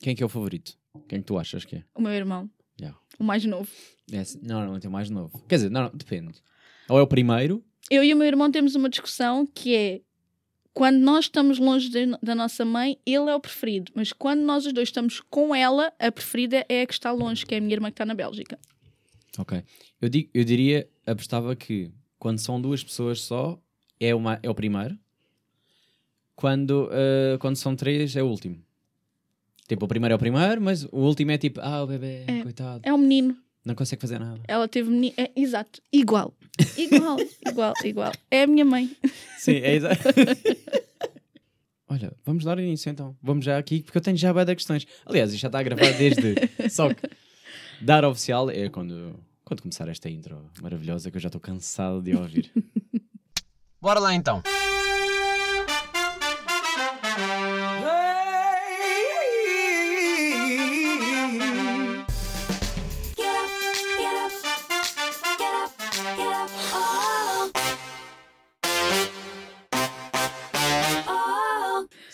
Quem é que é o favorito? Quem é que tu achas que é? O meu irmão, Yeah. o mais novo. É, assim, normalmente é o mais novo. Quer dizer, não, não, depende. Ou é o primeiro, Eu e o meu irmão temos uma discussão que é quando nós estamos longe de- da nossa mãe, ele é o preferido. Mas quando nós os dois estamos com ela, a preferida é a que está longe, que é a minha irmã que está na Bélgica. Ok. Eu, digo, eu diria, apostava que quando são duas pessoas só, é, uma, é o primeiro. Quando, eh, quando são três, é o último. Tipo, o primeiro é o primeiro, mas o último é tipo, ah, o bebê, É. coitado, É um menino. não consegue fazer nada. Ela teve menino. É, exato. Igual. Igual, igual, igual. É a minha mãe. Sim, é exato. Olha, vamos dar início então. Vamos já aqui, porque eu tenho já de questões. Aliás, isto já está a gravar desde. Só que dar oficial é quando, quando começar esta intro maravilhosa que eu já estou cansado de ouvir. Bora lá então.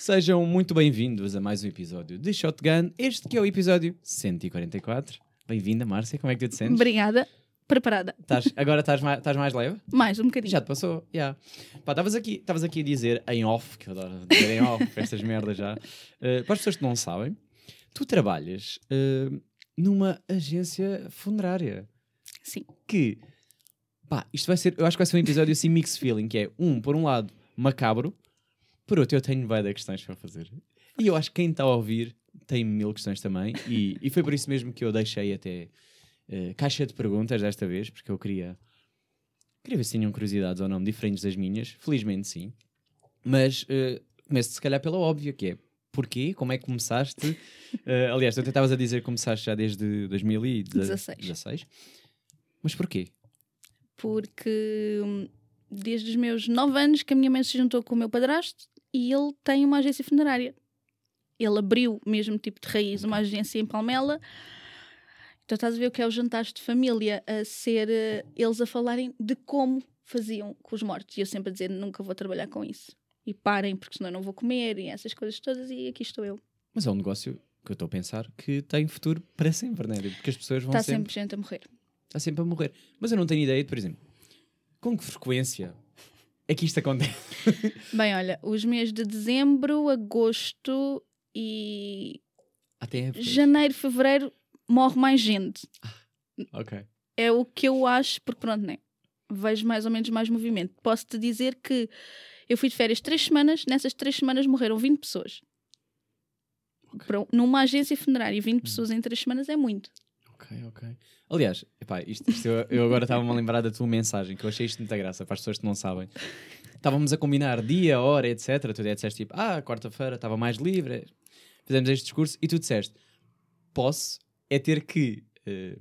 Sejam muito bem-vindos a mais um episódio de Shotgun. Este que é o episódio 144. Bem-vinda, Márcia. Como é que tu te sentes? Obrigada. Preparada. Estás- agora estás mais, estás mais leve? Mais um bocadinho. Já te passou, já. Pá, estavas aqui, estavas aqui a dizer em off, que eu adoro dizer em off, estas merdas já. Uh, para as pessoas que não sabem, tu trabalhas uh, numa agência funerária Sim. que, pá, isto vai ser, eu acho que vai ser um episódio assim mixed feeling, que é, um, por um lado, macabro, por outro, eu tenho várias questões para fazer. E eu acho que quem está a ouvir tem mil questões também, e, e foi por isso mesmo que eu deixei até uh, caixa de perguntas desta vez, porque eu queria Queria ver se tinham curiosidades ou não, diferentes das minhas. Felizmente sim. Mas eh, começo se calhar pela óbvia, que é porquê? Como é que começaste? Eh, aliás, tu até estavas a dizer que começaste já desde 2016. 16. Mas porquê? Porque hum, desde os meus 9 anos que a minha mãe se juntou com o meu padrasto e ele tem uma agência funerária. Ele abriu, mesmo tipo de raiz, uma agência em Palmela. Então estás a ver o que é os jantares de família, a ser eh, eles a falarem de como faziam com os mortos. E eu sempre a dizer, nunca vou trabalhar com isso. E parem, porque senão não vou comer, e essas coisas todas, e aqui estou eu. Mas é um negócio que eu estou a pensar que tem futuro para sempre, né? Porque as pessoas vão Está sempre, sempre gente a morrer. está sempre a morrer. Mas eu não tenho ideia de, por exemplo, com que frequência é que isto acontece? Bem, olha, os meses de dezembro, agosto e Até épocas. janeiro, fevereiro morre mais gente. Ok. É o que eu acho, porque pronto, né? Vejo mais ou menos mais movimento. Posso-te dizer que eu fui de férias três semanas, nessas três semanas morreram 20 pessoas. Para- Numa agência funerária, 20 pessoas em três semanas é muito. Ok, ok. Aliás, epá, isto, isto eu, eu agora estava-me a lembrar da tua mensagem, que eu achei isto muita graça para as pessoas que não sabem. Estávamos a combinar dia, hora, etc. Tu até disseste tipo, ah, quarta-feira estava mais livre, fizemos este discurso e tu disseste, posso é ter que, eh,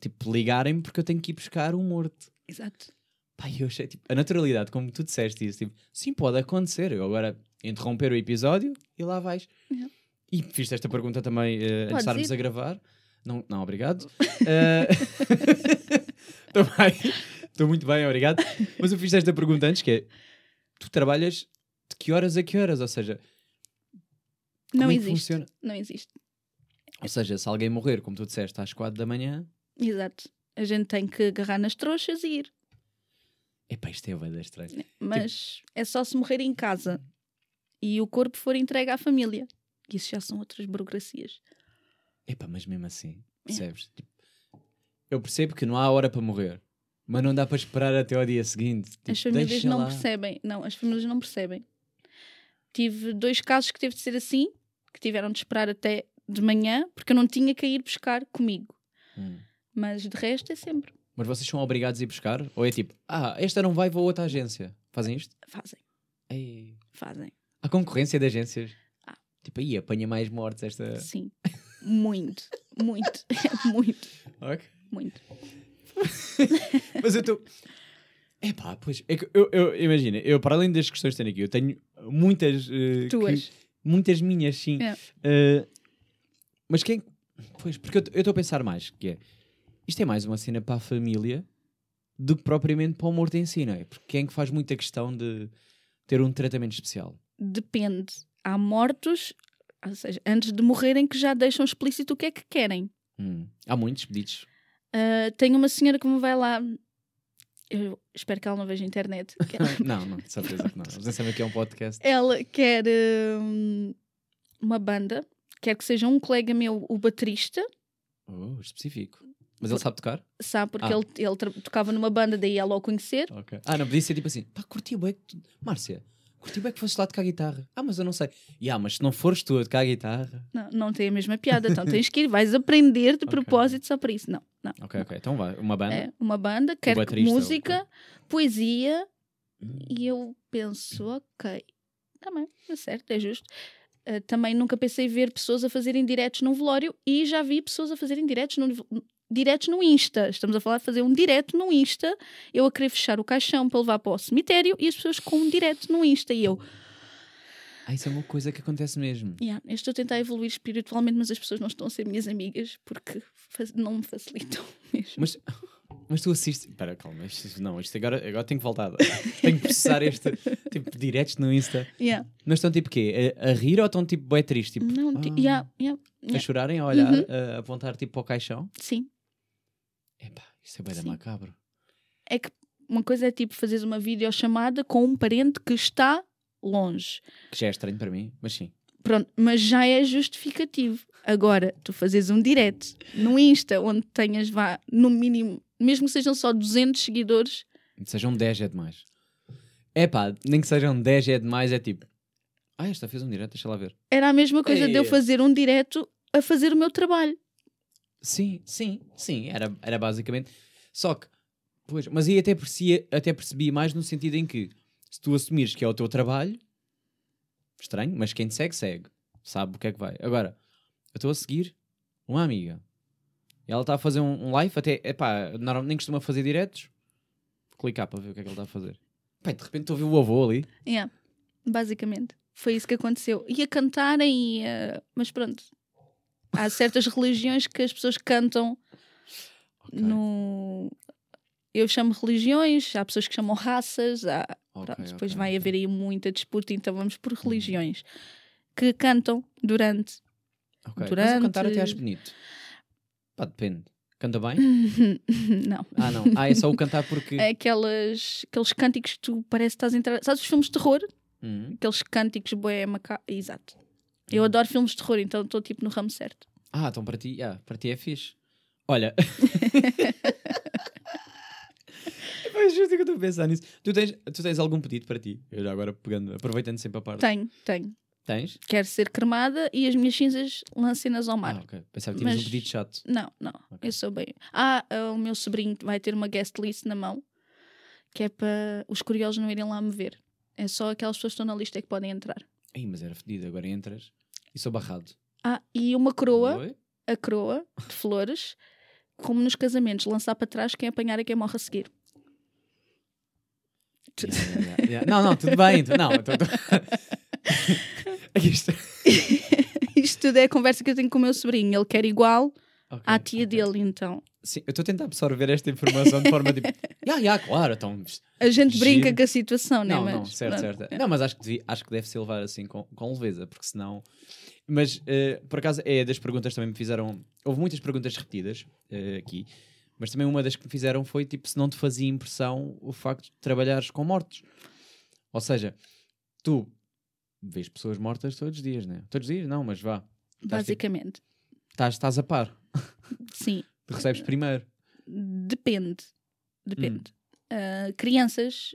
tipo, ligarem-me porque eu tenho que ir buscar um morto. Exato. Pá, eu achei, tipo, a naturalidade, como tu disseste isso, tipo, sim, pode acontecer. Eu agora interromper o episódio e lá vais. Yeah. E fiz esta pergunta também eh, antes de estarmos ir. a gravar. Não, não obrigado. Estou bem. Estou muito bem, obrigado. Mas eu fiz esta pergunta antes, que é, tu trabalhas de que horas a que horas? Ou seja, Não é existe. funciona? Não existe. Ou seja, se alguém morrer, como tu disseste, às quatro da manhã, Exato. A gente tem que agarrar nas trouxas e ir. epá, isto é bem estranho. Mas é só se morrer em casa e o corpo for entregue à família. Isso já são outras burocracias. Epá, mas mesmo assim, É. percebes? Tipo, eu percebo que não há hora para morrer, mas não dá para esperar até ao dia seguinte. Tipo, As famílias não lá. percebem. Não, as famílias não percebem. Tive dois casos que teve de ser assim, que tiveram de esperar até de manhã, porque eu não tinha que ir buscar comigo. Hum. Mas de resto é sempre. Mas vocês são obrigados a ir buscar? Ou é tipo, ah, esta não vai, vou a outra agência? Fazem isto? Fazem, Ei. fazem. Há concorrência de agências? Ah. Tipo, aí apanha mais mortes esta. Sim. Muito, muito, muito, Ok. muito. Mas eu estou. Epá, pois. É que eu, eu, imagina, eu para além das questões que tenho aqui, eu tenho muitas. que- Tuas. Muitas minhas, sim. É. Eh, mas quem. Pois, porque eu estou a pensar mais, que é. Isto é mais uma cena para a família do que propriamente para o morto em si, não é? Porque quem é que faz muita questão de ter um tratamento especial? Depende. Há mortos Ou seja, antes de morrerem que já deixam explícito o que é que querem. Hum. Há muitos pedidos. Tenho uma senhora que me vai lá. Eu espero que ela não veja a internet. que não, não, de certeza que não. Você sabe que é um podcast. ela quer hum, uma banda, quer que seja um colega meu, o baterista, Oh, específico. Mas ele sabe tocar? sabe? Porque Ah. ele, ele tocava numa banda, daí ela o conhecer. Ah, não, podia ser tipo assim, pá, curti bué que tu... Márcia, curti bué que fosses lá tocar guitarra. Ah, mas eu não sei. E ah, mas se não fores tu a tocar guitarra... Não, não tem a mesma piada, então tens que ir, vais aprender de Ok. propósito só para isso. Não, não. Ok, ok, então vai. Uma banda? É uma banda, quer música, poesia, Hum. e eu penso, ok, também, é certo, é justo. Ah, também nunca pensei ver pessoas a fazerem diretos num velório e já vi pessoas a fazerem diretos no, diretos no Insta. Estamos a falar de fazer um direto no Insta, eu a querer fechar o caixão para levar para o cemitério e as pessoas com um direto no Insta. E eu, Ah, isso é uma coisa que acontece mesmo. yeah, eu estou a tentar evoluir espiritualmente, mas as pessoas não estão a ser minhas amigas porque não me facilitam mesmo. Mas, mas tu assistes... Espera, calma, isto, não, isto agora, agora tenho que voltar. tenho que processar este tipo de diretos no Insta. Yeah. Mas estão tipo quê? A, a rir ou estão tipo bué triste? Tipo, Não, ah, yeah, yeah, a yeah. chorarem, a olhar, Uhum. a apontar tipo para o caixão? Sim. Epá, isso é Sim. macabro. é que uma coisa é tipo fazeres uma videochamada com um parente que está longe. Que já é estranho para mim, mas sim. Pronto, mas já é justificativo. Agora, tu fazes um direct no Insta onde tenhas, vá, no mínimo, mesmo que sejam só 200 seguidores, Sejam 10 é demais. É pá, nem que sejam 10 é demais, é tipo. Ah, esta fez um direto, deixa lá ver. era a mesma coisa de eu Ei. fazer um direto a fazer o meu trabalho. Sim, sim, sim, era, era basicamente. Só que, pois, mas aí até percebi, até percebi mais no sentido em que se tu assumires que é o teu trabalho, estranho, mas quem te segue, segue, sabe o que é que vai. Agora, eu estou a seguir uma amiga e ela está a fazer um, um live, até, epá, normalmente nem costuma fazer diretos, clicar para ver o que é que ele está a fazer. E de repente estou a ver o avô ali. Yeah, basicamente. Foi isso que aconteceu. Ia cantarem, e, eh, mas pronto. Há certas religiões que as pessoas cantam Ok, no. Eu chamo religiões, há pessoas que chamam raças, há... ok, pronto, depois ok, vai haver aí muita disputa, então vamos por religiões que cantam durante. Ok, Mas durante- eu cantar até acho bonito. Pá, depende. Canta bem? Não. Ah, não. Ah, é só o cantar porque. É aquelas, aqueles cânticos que tu parece que estás a entrar. Sabes os filmes de terror? Hum. Aqueles cânticos boé maca... Exato. Eu adoro filmes de terror, então estou tipo no ramo certo. Ah, então para ti, ah, para ti é fixe. Olha. Mas justo que eu estou a pensar nisso. Tu tens, tu tens algum pedido para ti? Eu já agora pegando, aproveitando sempre a parte. Tenho, tenho. Tens? Quero ser cremada e as minhas cinzas lancem-nas ao mar. Ah, ok. Pensava que tinhas Mas- um pedido chato. Não, não. Ok. Eu sou bem. Ah, ah, o meu sobrinho vai ter uma guest list na mão que é para os curiosos não irem lá me ver. É só aquelas pessoas que estão na lista que podem entrar. Ih, mas era fedido. Agora entras e sou barrado. Ah, e uma coroa, Oi? a coroa de flores, como nos casamentos, lançar para trás quem apanhar é quem morre a seguir. Yeah, yeah, yeah. Não, não, tudo bem. tu- Não, Aqui está. Isto tudo é a conversa que eu tenho com o meu sobrinho. Ele quer igual Ok, à tia ok. dele, então. Sim, eu estou a tentar absorver esta informação de forma tipo. Ya, ya, claro, então. A gente brinca Giro. com a situação, né? Não, mas, não, certo, pronto. certo. Não, mas acho que, devia- acho que deve ser levar assim com, com leveza, porque senão. Mas, eh, por acaso, é das perguntas que também me fizeram. Houve muitas perguntas repetidas eh, aqui, mas também uma das que me fizeram foi tipo se não te fazia impressão o facto de trabalhares com mortos. Ou seja, tu vês pessoas mortas todos os dias, né? Todos os dias? Não, mas vá. Estás, tipo, Basicamente, estás, estás a par. Sim. Tu recebes primeiro. Depende. Depende. Hum. Ah, crianças.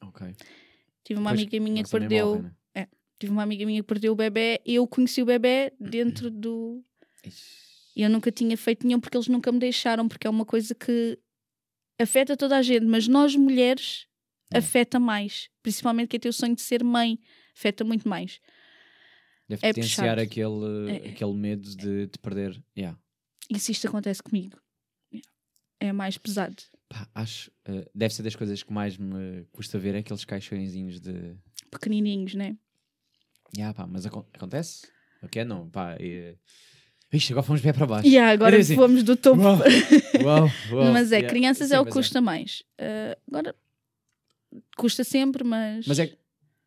Ok. Tive uma Pois, amiga minha que perdeu. né? Tive uma amiga minha que perdeu o bebê. Eu conheci o bebê dentro do. Ixi. E eu nunca tinha feito nenhum porque eles nunca me deixaram, porque é uma coisa que afeta toda a gente, mas nós mulheres É. afeta mais. Principalmente quem tem o sonho de ser mãe, afeta muito mais. Deve É potenciar puxado. aquele, É. aquele medo de, de perder. Yeah. E se isto acontece comigo, é mais pesado. Pá, acho. eh, deve ser das coisas que mais me custa ver é aqueles caixõezinhos de. Pequenininhos, né? Yeah, pá, mas acon- acontece? Ok, não, pá. E... Ixi, agora fomos bem para baixo. E agora assim. fomos do topo. Uau, uau, uau. mas é, Yeah. crianças Sim, é o que custa mais. Ah, agora, custa sempre, mas. Mas é,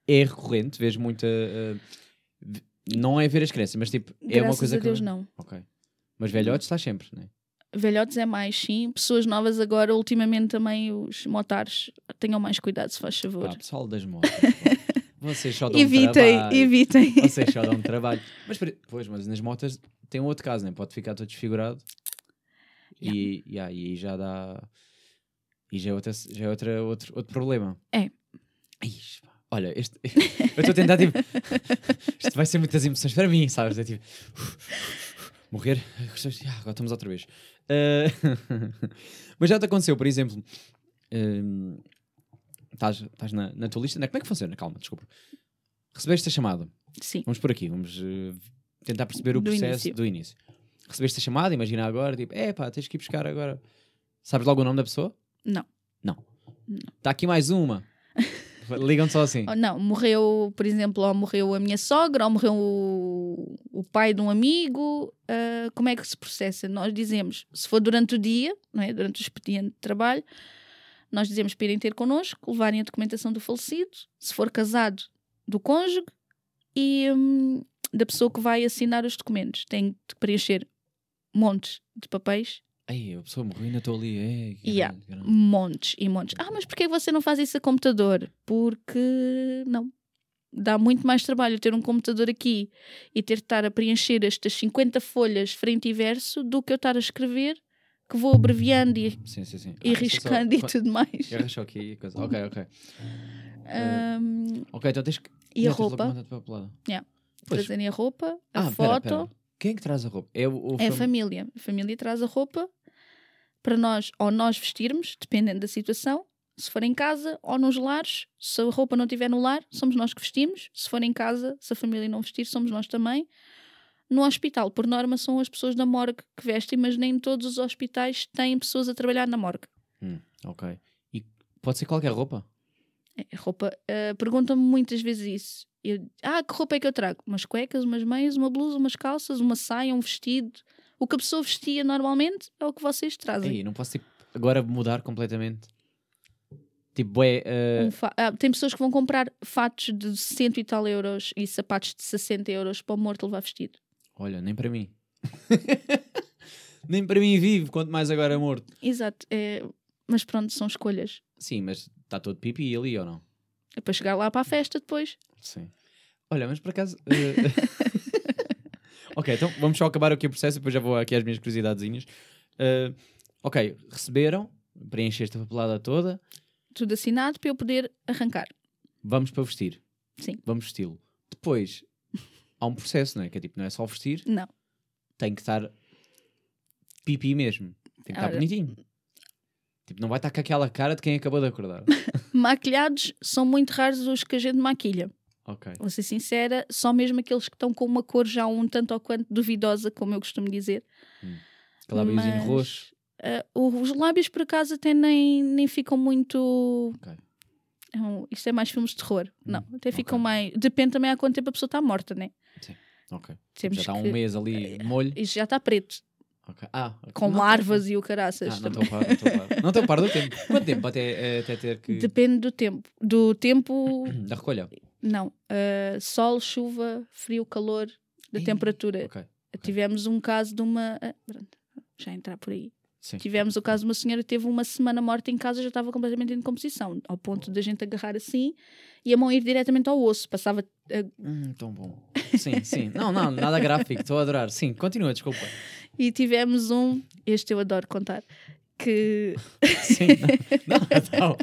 é recorrente, vês muita. eh, v- Não é ver as crianças, mas tipo, é uma coisa a que. Deus, não. Ok. Mas velhotes está sempre, né? Velhotes é mais, sim. Pessoas novas agora, ultimamente também os motares, tenham mais cuidado, se faz favor. Pá, pessoal das motos. pá. Vocês só dão evitem, trabalho. evitem. Vocês só dão trabalho. Mas, pois, mas nas motas tem um outro caso, né? Pode ficar todo desfigurado. E, e aí já dá. E já é, outra, já é outra, outro, outro problema. É. Ixi, pá. Olha, este, eu estou a tentar, tipo. Isto vai ser muitas emoções para mim, sabes? É tipo. Morrer. Ah, agora estamos outra vez. Ah, mas já te aconteceu, por exemplo. hum, Estás estás na, na tua lista. Não, como é que funciona? Calma, desculpa. Recebeste a chamada. Sim. Vamos por aqui, vamos eh, tentar perceber o Do processo início. do início. Recebeste a chamada, imagina agora, tipo, é pá, tens que ir buscar agora. Sabes logo o nome da pessoa? Não. Não. Está aqui mais uma. Ligam só assim. Não, morreu, por exemplo, ou morreu a minha sogra, ou morreu o, o pai de um amigo. ah, como é que se processa? Nós dizemos, se for durante o dia, não é? durante o expediente de trabalho, nós dizemos para irem ter connosco, levarem a documentação do falecido, se for casado, do cônjuge e hum, da pessoa que vai assinar os documentos. Tem de preencher montes de papéis Aí, a pessoa morreu e ainda estou ali. É, que Yeah. grande, grande. montes e montes. Ah, mas porquê você não faz isso a computador? Porque não. Dá muito mais trabalho ter um computador aqui e ter de estar a preencher estas 50 folhas frente e verso do que eu estar a escrever, que vou abreviando e, Sim, sim, sim. e Ah, é só- riscando e tudo mais. Só aqui. Coisa. Ok, ok. Ahm, Ok, então tens que. e a roupa? Yeah. Trazerem a roupa, a Ah, pera, foto. pera. Quem é que traz a roupa? É, o, o É a fam- família. A família traz a roupa para nós, ou nós vestirmos, dependendo da situação. Se for em casa ou nos lares, se a roupa não estiver no lar, somos nós que vestimos. Se for em casa, se a família não vestir, somos nós também. No hospital, por norma, são as pessoas da morgue que vestem, mas nem todos os hospitais têm pessoas a trabalhar na morgue. Hum, ok. E pode ser qualquer roupa? É, roupa. ah, Perguntam-me muitas vezes isso. Eu, ah, que roupa é que eu trago? Umas cuecas, umas meias, uma blusa, umas calças, uma saia, um vestido. O que a pessoa vestia normalmente é o que vocês trazem. Ei, não posso tipo, agora mudar completamente. Tipo, é. Um fa- ah, tem pessoas que vão comprar fatos de 100 e tal euros e sapatos de 60 euros para o morto levar vestido. olha, nem para mim. nem para mim vivo, quanto mais agora morto. Exato. é- Mas pronto, são escolhas. Sim, mas está todo pipi ali ou não? É para chegar lá para a festa depois. Sim. Olha, mas por acaso. eh, ok, então vamos só acabar aqui o processo e depois já vou aqui às minhas curiosidadezinhas. Eh, ok, receberam, preencheste a papelada toda, Tudo assinado para eu poder arrancar. vamos para vestir. Sim. Vamos vesti-lo. Depois há um processo, não é? Que é tipo, não é só vestir, Não. tem que estar pipi mesmo. Tem que estar Ora. bonitinho. Tipo, não vai estar com aquela cara de quem acabou de acordar. Maquilhados são muito raros os que a gente maquilha. Ok. Vou ser sincera, só mesmo aqueles que estão com uma cor já um tanto ou quanto duvidosa, como eu costumo dizer. Aquela lábiozinho Mas- roxo. Ah, os lábios, por acaso, até nem, nem ficam muito. Ok. É um- isto é mais filmes de terror. Não, até ficam ok. mais. Depende também há quanto tempo a pessoa está morta, né? Ok. Temos já está que- um mês ali de molho. Isto já está preto, Ok. Ah, com Não, larvas e o caraças. Ah, não estou a par, par. Não estou a par do tempo. Quanto tempo até, até ter que. Depende do tempo. Do tempo, Da recolha. Não. Ah, sol, chuva, frio, calor, da Ih, temperatura. Ok. Tivemos um caso de uma. pronto, já entrar por aí. Sim. Tivemos o caso de uma senhora que teve uma semana morta em casa já estava completamente em decomposição, ao ponto da gente agarrar assim e a mão ir diretamente ao osso. Passava. ah, Hum, tão bom. Sim, sim. Não, não, nada gráfico. Estou a adorar. Sim, continua, desculpa. e tivemos um. Este eu adoro contar. Que Sim. Não, não, não.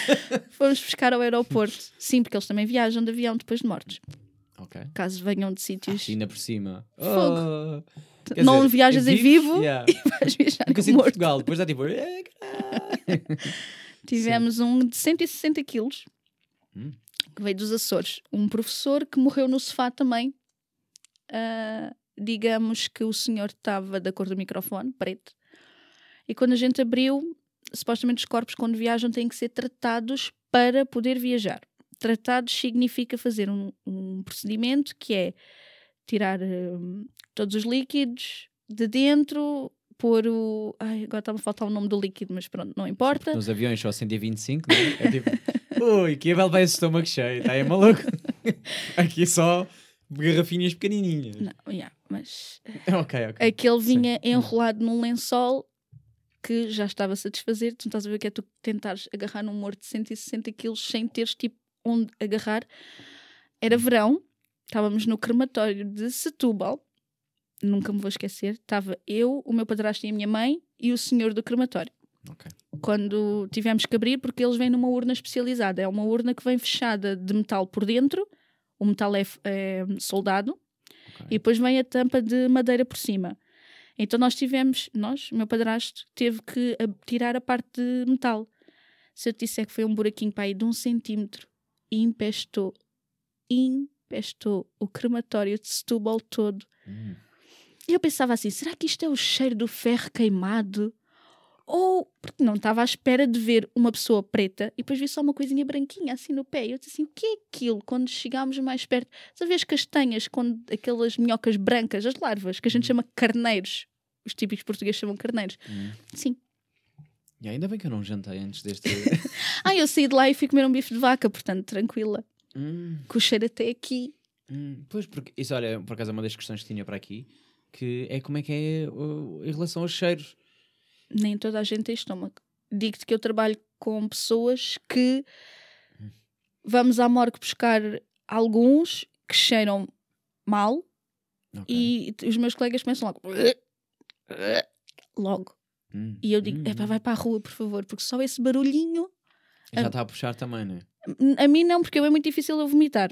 fomos buscar ao aeroporto. Sim, porque eles também viajam de avião depois de mortos. Ok. Caso venham de Ah, sítios. ainda por cima. Fogo. Oh. Não dizer, viajas em vivo Yeah. e vais viajar Nunca em morto. Portugal. Depois dá tipo. "Eh, caralho." Tivemos um de 160 quilos Hum. que veio dos Açores. Um professor que morreu no sofá também. Ah, digamos que o senhor estava da cor do microfone, preto. E quando a gente abriu, supostamente os corpos, quando viajam, têm que ser tratados para poder viajar. Tratados significa fazer um, um procedimento que é tirar hum, todos os líquidos de dentro, pôr o. Ai, agora está-me a faltar o nome do líquido, mas pronto, não importa. Nos aviões só 125, não é? É tipo. Ui, que ele vai estômago cheio. Está aí maluco. Aqui só. garrafinhas pequenininhas. Não, yeah, mas Ok, ok. aquele Sim. vinha enrolado num lençol que já estava a satisfazer. Tu não estás a ver que é tu tentares agarrar num morto de 160 quilos sem teres tipo onde agarrar. Era verão, estávamos no crematório de Setúbal. Nunca me vou esquecer. Estava eu, o meu padrasto e a minha mãe e o senhor do crematório. Ok. quando tivemos que abrir, porque eles vêm numa urna especializada. É uma urna que vem fechada de metal por dentro, o metal é, é soldado, Ok. e depois vem a tampa de madeira por cima. Então nós tivemos, nós, o meu padrasto, teve que tirar a parte de metal. Se eu te disser que foi um buraquinho para aí de um centímetro e empestou, empestou o crematório de Setúbal todo. Hum. E eu pensava assim: será que isto é o cheiro do ferro queimado? Ou porque não estava à espera de ver uma pessoa preta e depois vi só uma coisinha branquinha assim no pé. E eu disse assim: o que é aquilo? Quando chegámos mais perto, sabe as castanhas, quando, aquelas minhocas brancas, as larvas, que a gente chama carneiros. Os típicos portugueses chamam carneiros. Hum. Sim. E ainda bem que eu não jantei antes deste. Ah, eu saí de lá e fui comer um bife de vaca, portanto, tranquila. Hum, Com o cheiro até aqui. hum. Pois, porque isso, olha, por acaso é uma das questões que tinha para aqui, que é como é que é uh, em relação aos cheiros. Nem toda a gente tem estômago. Digo-te que eu trabalho com pessoas que vamos à morgue buscar alguns que cheiram mal Ok. e os meus colegas começam logo. Logo. Hum, E eu digo: hum, epá, vai para a rua, por favor, porque só esse barulhinho. Já está a puxar também, não é? A mim não, porque é muito difícil eu vomitar.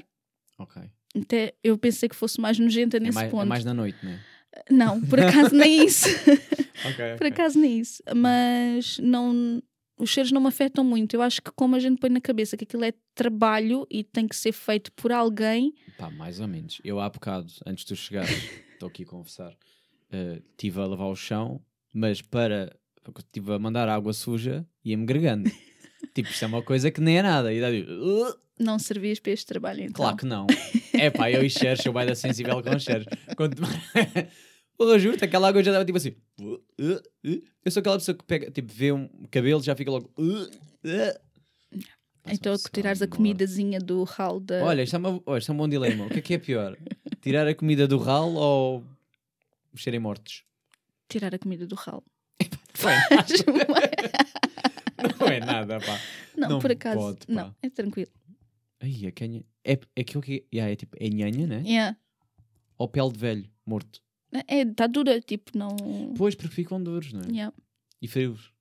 Ok. Até eu pensei que fosse mais nojenta É nesse mais, é ponto. mais na noite, não é? Não, por acaso nem isso. Ok. Por acaso nem isso. Mas não. Os cheiros não me afetam muito. Eu acho que como a gente põe na cabeça que aquilo é trabalho e tem que ser feito por alguém, Pá, mais ou menos. Eu há bocado, antes de tu chegares, estou aqui a confessar, eh, estive a lavar o chão, mas para. Estive a mandar água suja e ia-me gregando. tipo, isto é uma coisa que nem é nada. E daí, "Uh", não servias para este trabalho. Então. claro que não. É pá, eu e sou bem da sensível com cheiros. Quando... Porra, juro-te, aquela água já estava tipo assim. "Uh, uh, uh". Eu sou aquela pessoa que pega, tipo, vê um cabelo já fica logo. Então, Passa-me tirares a comidazinha do ralo da. Olha, isto é, uma, olha, isto é um bom dilema. O que é que é pior? Tirar a comida do ralo ou mexerem mortos? Tirar a comida do ralo. Não é nada, não é nada pá. não, Não por acaso. pode, não, é tranquilo. Ai, a canha. É, é aquilo que. Yeah, é tipo. É nhanha, né? Yeah. Ou pele de velho, morto. É, está dura, tipo, não. Pois, porque ficam duros, não é? Yeah. E frios.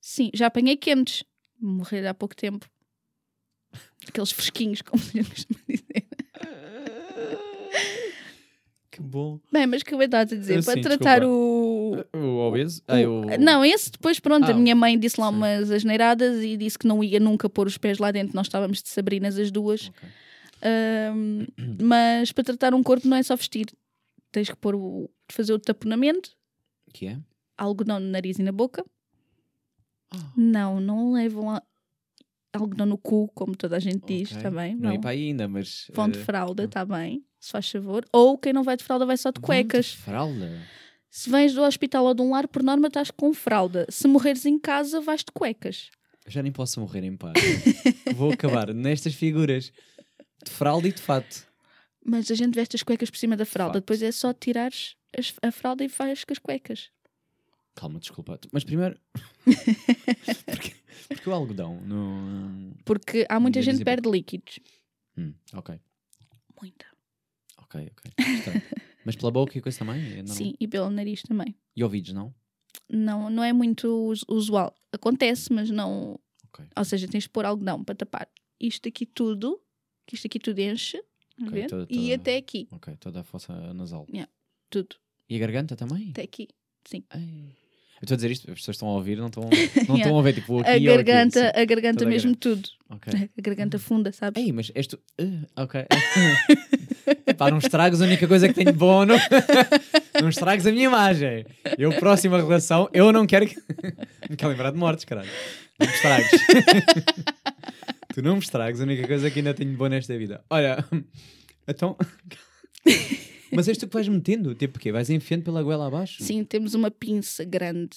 Sim, já apanhei quentes. Morrer há pouco tempo. Aqueles fresquinhos, como costuma dizer. Que bom. Bem, mas que eu estava a dizer, Ah, para sim, tratar desculpa. o, O obeso? Ai, o... Não, esse depois, pronto, Ah, a minha mãe disse lá sim. umas asneiradas e disse que não ia nunca pôr os pés lá dentro. Nós estávamos de Sabrinas as duas. Ok. Ahm, mas para tratar um corpo não é só vestir. Tens que pôr o, fazer o taponamento, Que é? algodão no nariz e na boca. Ah, Não, não levam a- algodão no cu, como toda a gente diz, ok. está bem? Não, Não. ia para ainda, mas. Vão de eh, fralda, está bem, se faz favor. Ou quem não vai de fralda vai só de cuecas. Fralda. Se vens do hospital ou de um lar, por norma estás com fralda. Se morreres em casa, vais de cuecas. Eu já nem posso morrer em paz. Vou acabar nestas figuras de fralda e de fato. Mas a gente veste as cuecas por cima da fralda. Fato. Depois é só tirares as- a fralda e vais com as cuecas. Calma, desculpa. Mas primeiro. porque, porque o algodão não. Porque há muita gente que perde líquidos. Hum, ok, Muita. ok, ok. Mas pela boca e coisa também? É? Sim, e pelo nariz também. E ouvidos, não? Não, não é muito us- usual. Acontece, mas não. Ok. Ou seja, tens de pôr algodão para tapar isto aqui tudo, que isto aqui tudo enche, a Ok, ver? toda- e toda- até aqui, Ok, toda a fossa nasal. tudo, E a garganta também? até aqui. Sim. Ai. Eu estou a dizer isto, as pessoas estão a ouvir, não estão, não estão a ver, tipo, aqui a garganta, aqui. a garganta Toda a mesmo tudo. Sim. Ok. A garganta funda, sabes? Ei, mas és tu... Uh, ok. Epá, não estragues a única coisa que tenho de bom. Não, não estragues a minha imagem. Eu, próxima relação, eu não quero que... Não quero lembrar de mortes, caralho. Não me estragues. tu não me estragues a única coisa que ainda tenho de bom nesta vida. Olha, então... Mas és tu que vais metendo? Tipo o quê? Vais enfiando pela goela abaixo? Sim, temos uma pinça grande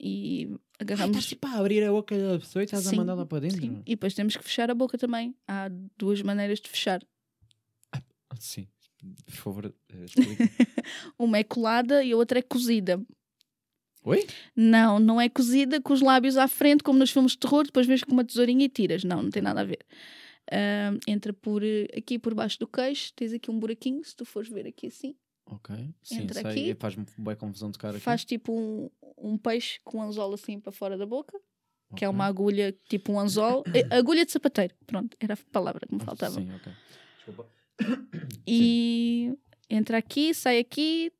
e agarramos. estás tipo a abrir a boca da pessoa e estás a Sim, mandar lá para dentro? Sim, e depois temos que fechar a boca também. Há duas maneiras de fechar. Sim. Por favor, eh, explica. Uma é colada e a outra é cozida. Oi? Não, não é cozida com os lábios à frente, como nos filmes de terror, depois vês com uma tesourinha e tiras. Não, não tem nada a ver. Ah, entra por eh, aqui por baixo do queixo, tens aqui um buraquinho, se tu fores ver aqui assim. Ok. Sim, Entra sei. aqui. Faz-me boa confusão tocar aqui. Faz tipo um, um peixe com um anzol assim para fora da boca, que é uma agulha, tipo um anzol. Eh, agulha de sapateiro, pronto, era a palavra que me faltava. Sim, ok. Desculpa. E entra aqui, sai aqui,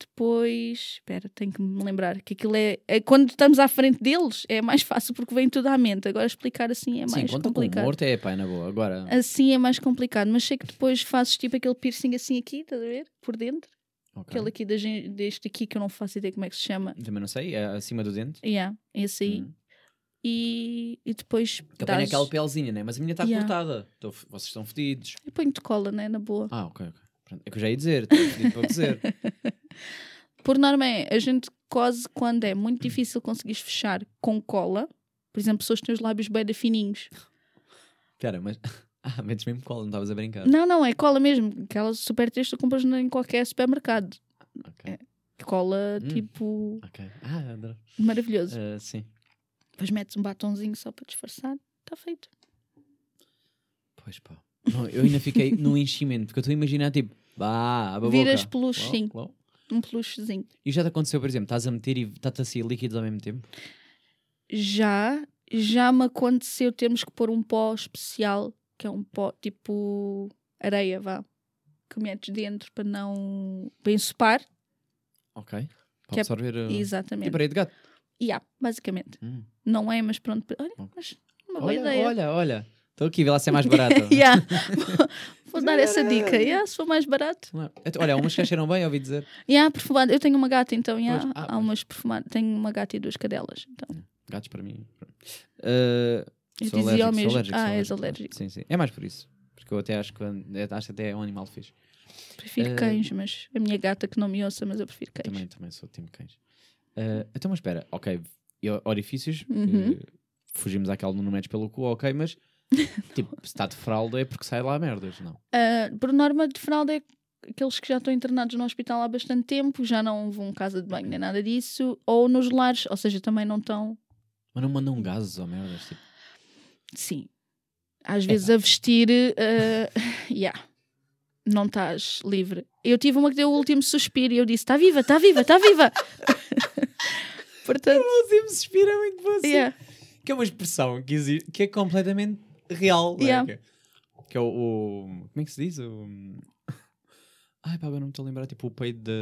depois. Espera, tenho que me lembrar que aquilo é, é- Quando estamos à frente deles é mais fácil porque vem tudo à mente. Agora explicar assim é Sim, mais o complicado. morto é pá, na boa. Agora, Assim é mais complicado, mas sei que depois fazes tipo aquele piercing assim aqui, estás a ver? Por dentro. ok. Aquele aqui da deste aqui que eu não faço ideia como é que se chama. Também não sei, é acima do dente. Yeah, esse aí. Hum. E, e depois. Que dás- aquela pelzinha, né? Mas a minha está Yeah. cortada. Tô- vocês estão fedidos. Eu ponho-te cola, né? Na boa. Ah, ok, ok. É que eu já ia dizer, estou fedido para dizer. Por norma é, a gente cose quando é muito difícil conseguires fechar com cola. Por exemplo, pessoas que têm os lábios bem fininhos. Espera, mas. Ah, metes mesmo cola, não estavas a brincar. Não, não, é cola mesmo. Aquela super texto tu compras em qualquer supermercado. Ok. É. Cola, Hum. tipo, Ok. Ah, adoro. maravilhoso. Ah, sim. Depois metes um batonzinho só para disfarçar. Está feito. Pois pá. Não, eu ainda fiquei no enchimento, porque eu estou a imaginar tipo, vá, Viras peluche, sim. Um peluchezinho. E já te aconteceu, por exemplo, estás a meter e está-te a sair líquidos ao mesmo tempo? Já, já me aconteceu termos que pôr um pó especial, que é um pó tipo areia, vá. Que metes dentro para não. para ensopar. Ok. Que Para é- absorver. Uh... Exatamente. Tipo areia de gato. E há, basicamente. Hum. Não é, mas pronto. Olha, mas uma boa Olha, ideia. olha, olha. Estou aqui, vê lá se é mais barato. Yeah. Vou dar essa dica. Yeah, se for mais barato. Não é? Então, Olha, umas que cheiram bem, ouvi dizer. Yeah, perfumado. Eu tenho uma gata, então. Yeah, Pois, ah, há umas perfumadas. Tenho uma gata e duas cadelas. Então. Gatos para mim. Uh, Eu sou dizia alérgico, ao sou mesmo. alérgico, ah, sou és alérgico. Sim, sim. É mais por isso. Porque eu até acho que, acho que até é um animal fixe. Prefiro Eh, cães, mas a minha gata que não me ouça, mas eu prefiro cães. Também, também sou time cães. Uh, então, mas espera, ok. E Orifícios, Uhum. uh, fugimos àquele no metes pelo cu, ok, mas tipo, se está de fralda é porque sai lá merdas, não? Ah, por norma, de fralda é aqueles que já estão internados no hospital há bastante tempo, já não vão casa de banho nem nada disso, ou nos lares, ou seja, também não estão. Mas não mandam gases ou merdas, tipo. Sim. Às vezes a vestir, ah, yeah, não estás livre. Eu tive uma que deu o último suspiro e eu disse: está viva, está viva, está viva. Portanto, O último suspiro é muito bom, yeah. Que é uma expressão que, existe, que é completamente real. é? Yeah. Que, é, que é o, o- Como é que se diz? O... Ai, pá, agora não me estou a lembrar. Tipo, o peito da.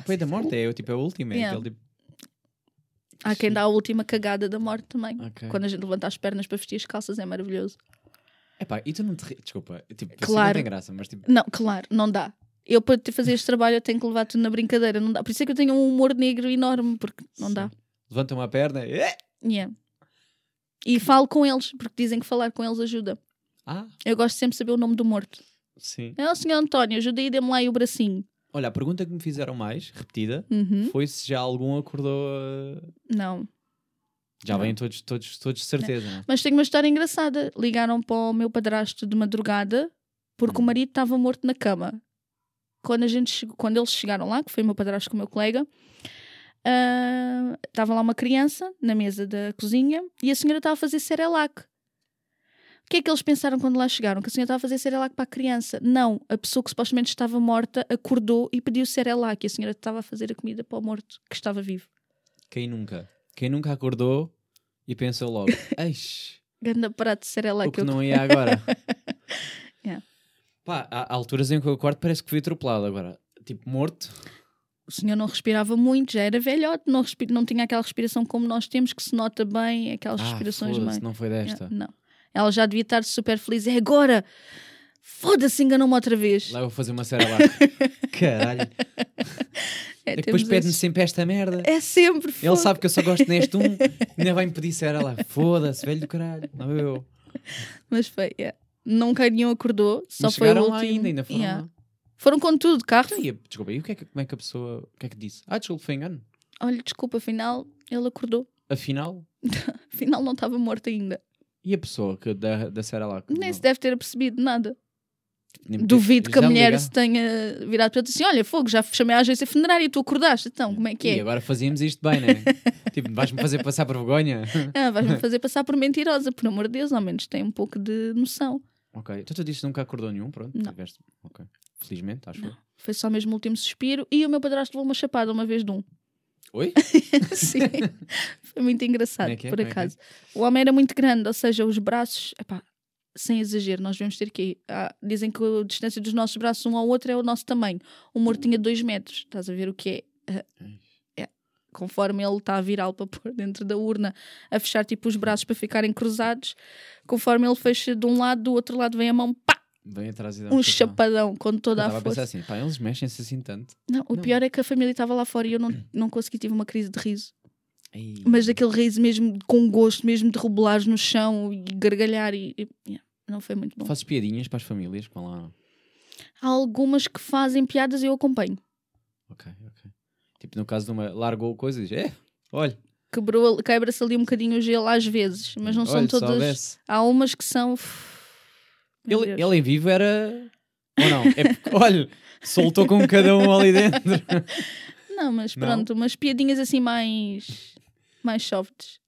O peito da morte é, o tipo, é o último. É Yeah. aquele tipo. há quem dá a última cagada da morte também. Ok. Quando a gente levanta as pernas para vestir as calças é maravilhoso. Epá, e tu não te. ri- Desculpa, tipo, assim Claro. não tem graça, mas tipo. Não, claro, não dá. Eu para fazer este trabalho eu tenho que levar tudo na brincadeira, não dá. Por isso é que eu tenho um humor negro enorme, porque não dá. Levanta uma perna. É. Yeah. E falo com eles, porque dizem que falar com eles ajuda. Ah, Eu gosto sempre de saber o nome do morto. sim. É o senhor António, ajuda aí, dê-me lá aí o bracinho. Olha, a pergunta que me fizeram mais, repetida, Uhum. foi se já algum acordou. uh, Não. Já Não. vêm todos, todos, todos de certeza, não é? Mas tenho uma história engraçada. Ligaram para o meu padrasto de madrugada porque o Hum. marido estava morto na cama. Quando, a gente quando eles chegaram lá, que foi o meu padrasto com o meu colega, ah, estava lá uma criança na mesa da cozinha e a senhora estava a fazer cerelac. O que é que eles pensaram quando lá chegaram? Que a senhora estava a fazer cerelac para a criança. Não, a pessoa que supostamente estava morta acordou e pediu cerelac e a senhora estava a fazer a comida para o morto que estava vivo. Quem nunca? Quem nunca acordou e pensou logo, eis, Ganda prato de cerelac. o que eu- não ia agora. Yeah. Pá, há alturas em que eu acordo parece que fui atropelado agora. Tipo, morto. o senhor não respirava muito, já era velhote, não, respi- não tinha aquela respiração como nós temos, que se nota bem, aquelas Ah, respirações mais. não foi desta. Não. Ela já devia estar super feliz. É agora! Foda-se, enganou-me outra vez. Lá eu vou fazer uma série lá. Caralho. É, É depois pede-me esses- sempre esta merda. É sempre. Ele sabe que eu só gosto neste um, ainda vai-me pedir série lá. Foda-se, velho do caralho. Não eu. Mas foi, é. Nunca nenhum acordou, só Mas foi o último. lá ainda, ainda foram Yeah. lá. Foram com tudo, carro. Então, e, desculpa, e o que é que, como é que a pessoa. O que é que disse? Ah, desculpa, foi engano. Olha, desculpa, afinal ele acordou. Afinal. Afinal não estava morto ainda. E a pessoa que, da, da Sarah lá? Nem não- se deve ter percebido nada. Duvido que a mulher se tenha virado para ele assim: Olha, fogo, já chamei a agência funerária e tu acordaste. Então, como é que E é? agora fazíamos isto bem, né? tipo, vais-me fazer passar por vergonha? Ah, vais-me fazer passar por mentirosa, por amor de Deus, ao menos tem um pouco de noção. Ok. Então tu dizes que nunca acordou nenhum, pronto. Não. Tiveste... Ok. Felizmente, acho eu. Foi só mesmo o último suspiro e o meu padrasto levou uma chapada uma vez de um. Oi? Sim. Foi muito engraçado, é que é? por é que é? acaso. O homem era muito grande, ou seja, os braços, epá, sem exagero, nós devemos ter que. ah, dizem que a distância dos nossos braços um ao outro é o nosso tamanho. O morto tinha 2 metros, estás a ver o que é? É. Conforme ele está a virá-lo para pôr dentro da urna, a fechar tipo os braços para ficarem cruzados, conforme ele fecha de um lado, do outro lado vem a mão, pá, Vem atrás e dá um chapéu. chapadão com Eu toda a Estava a pensar força. assim, pá, eles mexem-se assim tanto. Não, o Não. pior é que a família estava lá fora e eu não, não consegui, tive uma crise de riso. Mas daquele riso mesmo com gosto, mesmo de rebolares no chão e gargalhar e, e- yeah, não foi muito bom. Fazes piadinhas para as famílias lá. Há algumas que fazem piadas e eu acompanho. Ok, ok. Tipo, no caso de uma, largou coisa e diz, é, olha. Quebrou, quebra-se ali um bocadinho o gelo às vezes, mas não são olha, se todas. Há umas que são. Meu Ele, Deus. ele em vivo era. Ou não? É porque, olha, soltou com cada um ali dentro. Não, mas Não? pronto, umas piadinhas assim mais. mais softs.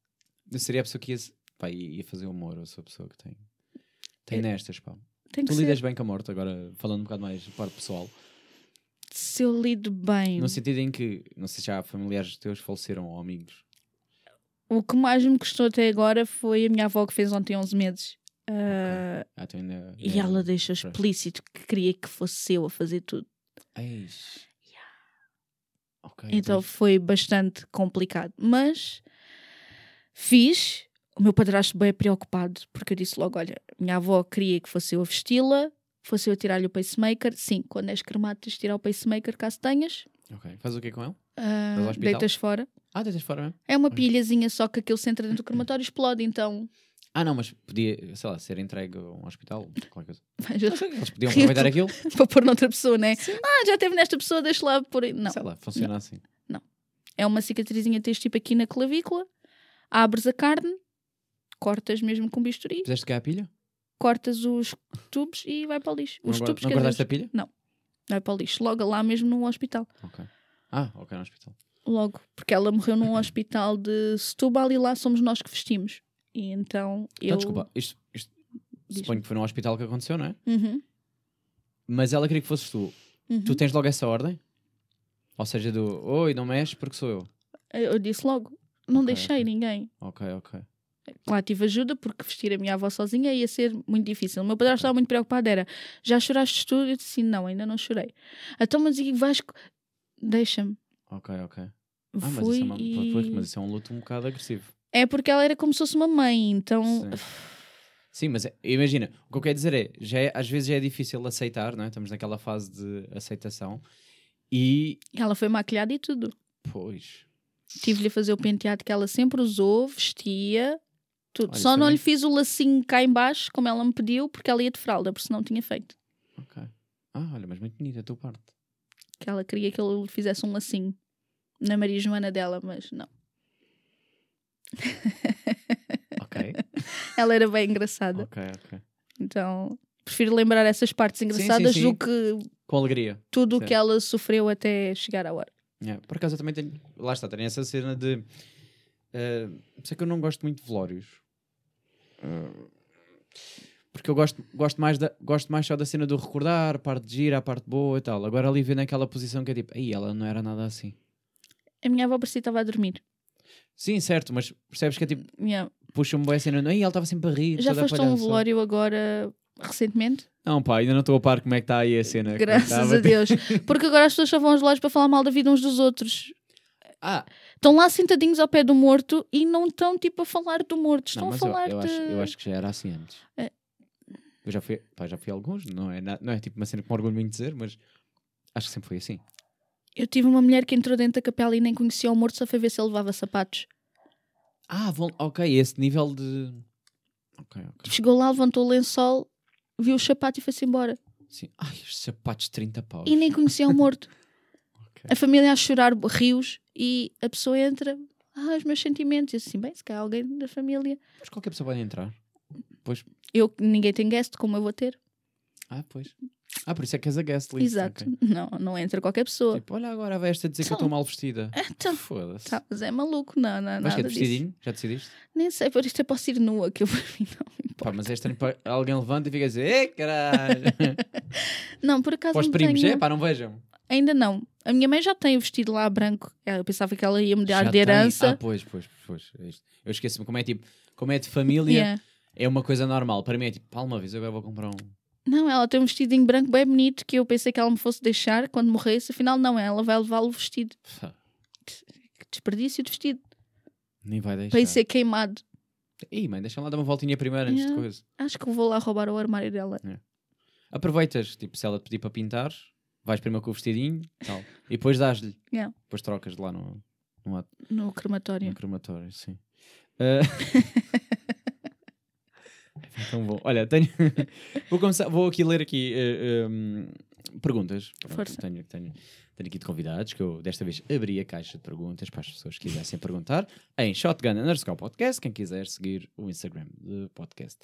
Eu seria a pessoa que ia, pá, ia fazer humor. Eu sou a pessoa que tem. Tem nestas, pá. Tem Tu ser. lidas bem com a morte, agora falando um bocado mais de parte pessoal. Se eu lido bem. No sentido em que, não sei se já familiares teus faleceram ou amigos. O que mais me custou até agora foi a minha avó que fez ontem 11 meses. Ah, Ah, tu ainda, E ela deixou Pois. explícito que queria que fosse eu a fazer tudo. Eis. Ok. Então pois. foi bastante complicado. Mas fiz. O meu padrasto bem preocupado, porque eu disse logo: olha, minha avó queria que fosse eu a vesti-la, fosse eu tirar-lhe o pacemaker. Sim, quando és cremado, tens de tirar o pacemaker caso tenhas. Ok. Faz o que com ele? Mas hospital? deitas fora. Ah, deitas fora mesmo? É uma pilhazinha, só que aquilo se entra dentro do crematório e explode, então Ah, não, mas podia, sei lá, ser entregue a um hospital, qualquer coisa. vais Eles podiam aproveitar aquilo. para pôr noutra pessoa, né? Ah, já teve nesta pessoa, deixa lá pôr. aí. Não. Sei lá, funciona assim. É uma cicatrizinha tens tipo aqui na clavícula, abres a carne, cortas mesmo com bisturi, Fizeste cá a pilha? Cortas os tubos e vai para o lixo. Não, Os tubos não quer guardaste a pilha? vai para o lixo. Logo lá mesmo no hospital. Ok. Ah, ok, no hospital. Logo. Porque ela morreu num hospital de Setúbal e lá somos nós que vestimos. E então eu. Então, desculpa, isto, isto suponho que foi no hospital que aconteceu, não é? Uhum, Mas ela queria que fosses tu. uhum. Tu tens logo essa ordem? Ou seja, do oi, não mexe porque sou eu. Eu disse logo. Não Ok, deixei ok. ninguém. Ok, ok. Lá tive ajuda porque vestir a minha avó sozinha ia ser muito difícil. O meu padrasto estava muito preocupado. Era já choraste tudo? Eu disse não, ainda não chorei. Então, mas e vais. Deixa-me. Ok, ok. Ah, mas, Fui isso é uma, e. pois, mas isso é um luto um bocado agressivo. É porque ela era como se fosse uma mãe, então. Sim. Sim, mas imagina, o que eu quero dizer é, já é- às vezes já é difícil aceitar, não é? Estamos naquela fase de aceitação e, Ela foi maquilhada e tudo. pois, Tive-lhe a fazer o penteado que ela sempre usou, vestia, tudo. Olha, Só isso não é lhe fiz o lacinho cá em baixo, como ela me pediu, porque ela ia de fralda, porque senão tinha feito. ok. Ah, olha, mas muito bonita a tua parte. Que ela queria que eu lhe fizesse um lacinho na Maria Joana dela, mas não. Ok, Ela era bem engraçada. ok, ok. Então, prefiro lembrar essas partes sim, engraçadas sim. do que Com alegria. tudo o que ela sofreu até chegar à hora. Por acaso eu também tenho, lá está, tenho essa cena de, eh, sei que eu não gosto muito de velórios. Porque eu gosto, gosto, mais da, gosto mais só da cena do recordar, a parte de gira, a parte boa e tal. Agora ali vendo aquela posição que é tipo, aí ela não era nada assim. A minha avó parecia estava a dormir. Sim, certo, mas percebes que é tipo, Minha- puxa-me bem a cena, aí ela estava sempre a rir. Já foste a um palhaça." velório agora recentemente? Não, pá, ainda não estou a par como é que está aí a cena. é Graças a. Deus. Porque agora as pessoas só vão aos velórios para falar mal da vida uns dos outros. Ah, Estão lá sentadinhos ao pé do morto e não estão tipo a falar do morto. Estão não, a mas eu, falar eu, de. acho, eu acho que já era assim antes. É. Eu já fui, pá, já fui a alguns, não é, não é tipo uma cena que me orgulho muito de dizer, mas acho que sempre foi assim. Eu tive uma mulher que entrou dentro da capela e nem conhecia o morto, só foi ver se ele levava sapatos. Ah, vão, ok, esse nível de. Ok, ok. Chegou lá, levantou o lençol, viu o sapato e foi-se embora. Sim. Ai, estes sapatos de 30 paus. E nem conhecia o morto. Ok. A família a chorar rios e a pessoa entra. Ah, os meus sentimentos. E assim, bem, se calhar alguém da família. Mas qualquer pessoa pode entrar. Pois, Eu, ninguém tem guest, como eu vou ter? Ah, pois. Ah, por isso é que és a guest list. Exato. ok. Não, não entra qualquer pessoa. Tipo, olha agora vai esta dizer que eu estou mal vestida. Então, Foda-se. tá, mas é maluco, não, não, nada que é de disso. vestidinho? Já decidiste? Nem sei, por isto eu posso ir nua, que eu para mim não me Pá, importa. mas é estranho alguém levanta e fica a dizer, ei caralho. Não, por acaso os não primos, tenho... é pá, não vejam. Ainda não. A minha mãe já tem o vestido lá branco. Eu pensava que ela ia me dar Já de tem. herança. Ah, pois, pois, pois. Eu esqueci-me, como é tipo, como é de família, Yeah. é uma coisa normal. Para mim é tipo, pá, uma vez agora vou comprar um. Não, ela tem um vestidinho branco bem bonito que eu pensei que ela me fosse deixar quando morresse. Afinal, não, ela vai levá-lo vestido. Que desperdício de vestido. Nem vai deixar. Para ser queimado. Ih, mãe, deixa lá dar uma voltinha primeiro antes de Yeah. coisa. Acho que vou lá roubar o armário dela. Aproveitas, tipo, se ela te pedir para pintar, vais primeiro com o vestidinho tal, e depois dás-lhe. Yeah. Depois trocas de lá no, no, No crematório. no crematório, sim. Ah. É tão bom. Olha, tenho. vou, começar, vou aqui ler aqui eh, um, perguntas. Pronto, Força. Tenho, tenho, tenho aqui de convidados que eu desta vez abri a caixa de perguntas para as pessoas que quisessem perguntar em Shotgun underscore podcast. Quem quiser seguir o Instagram do podcast.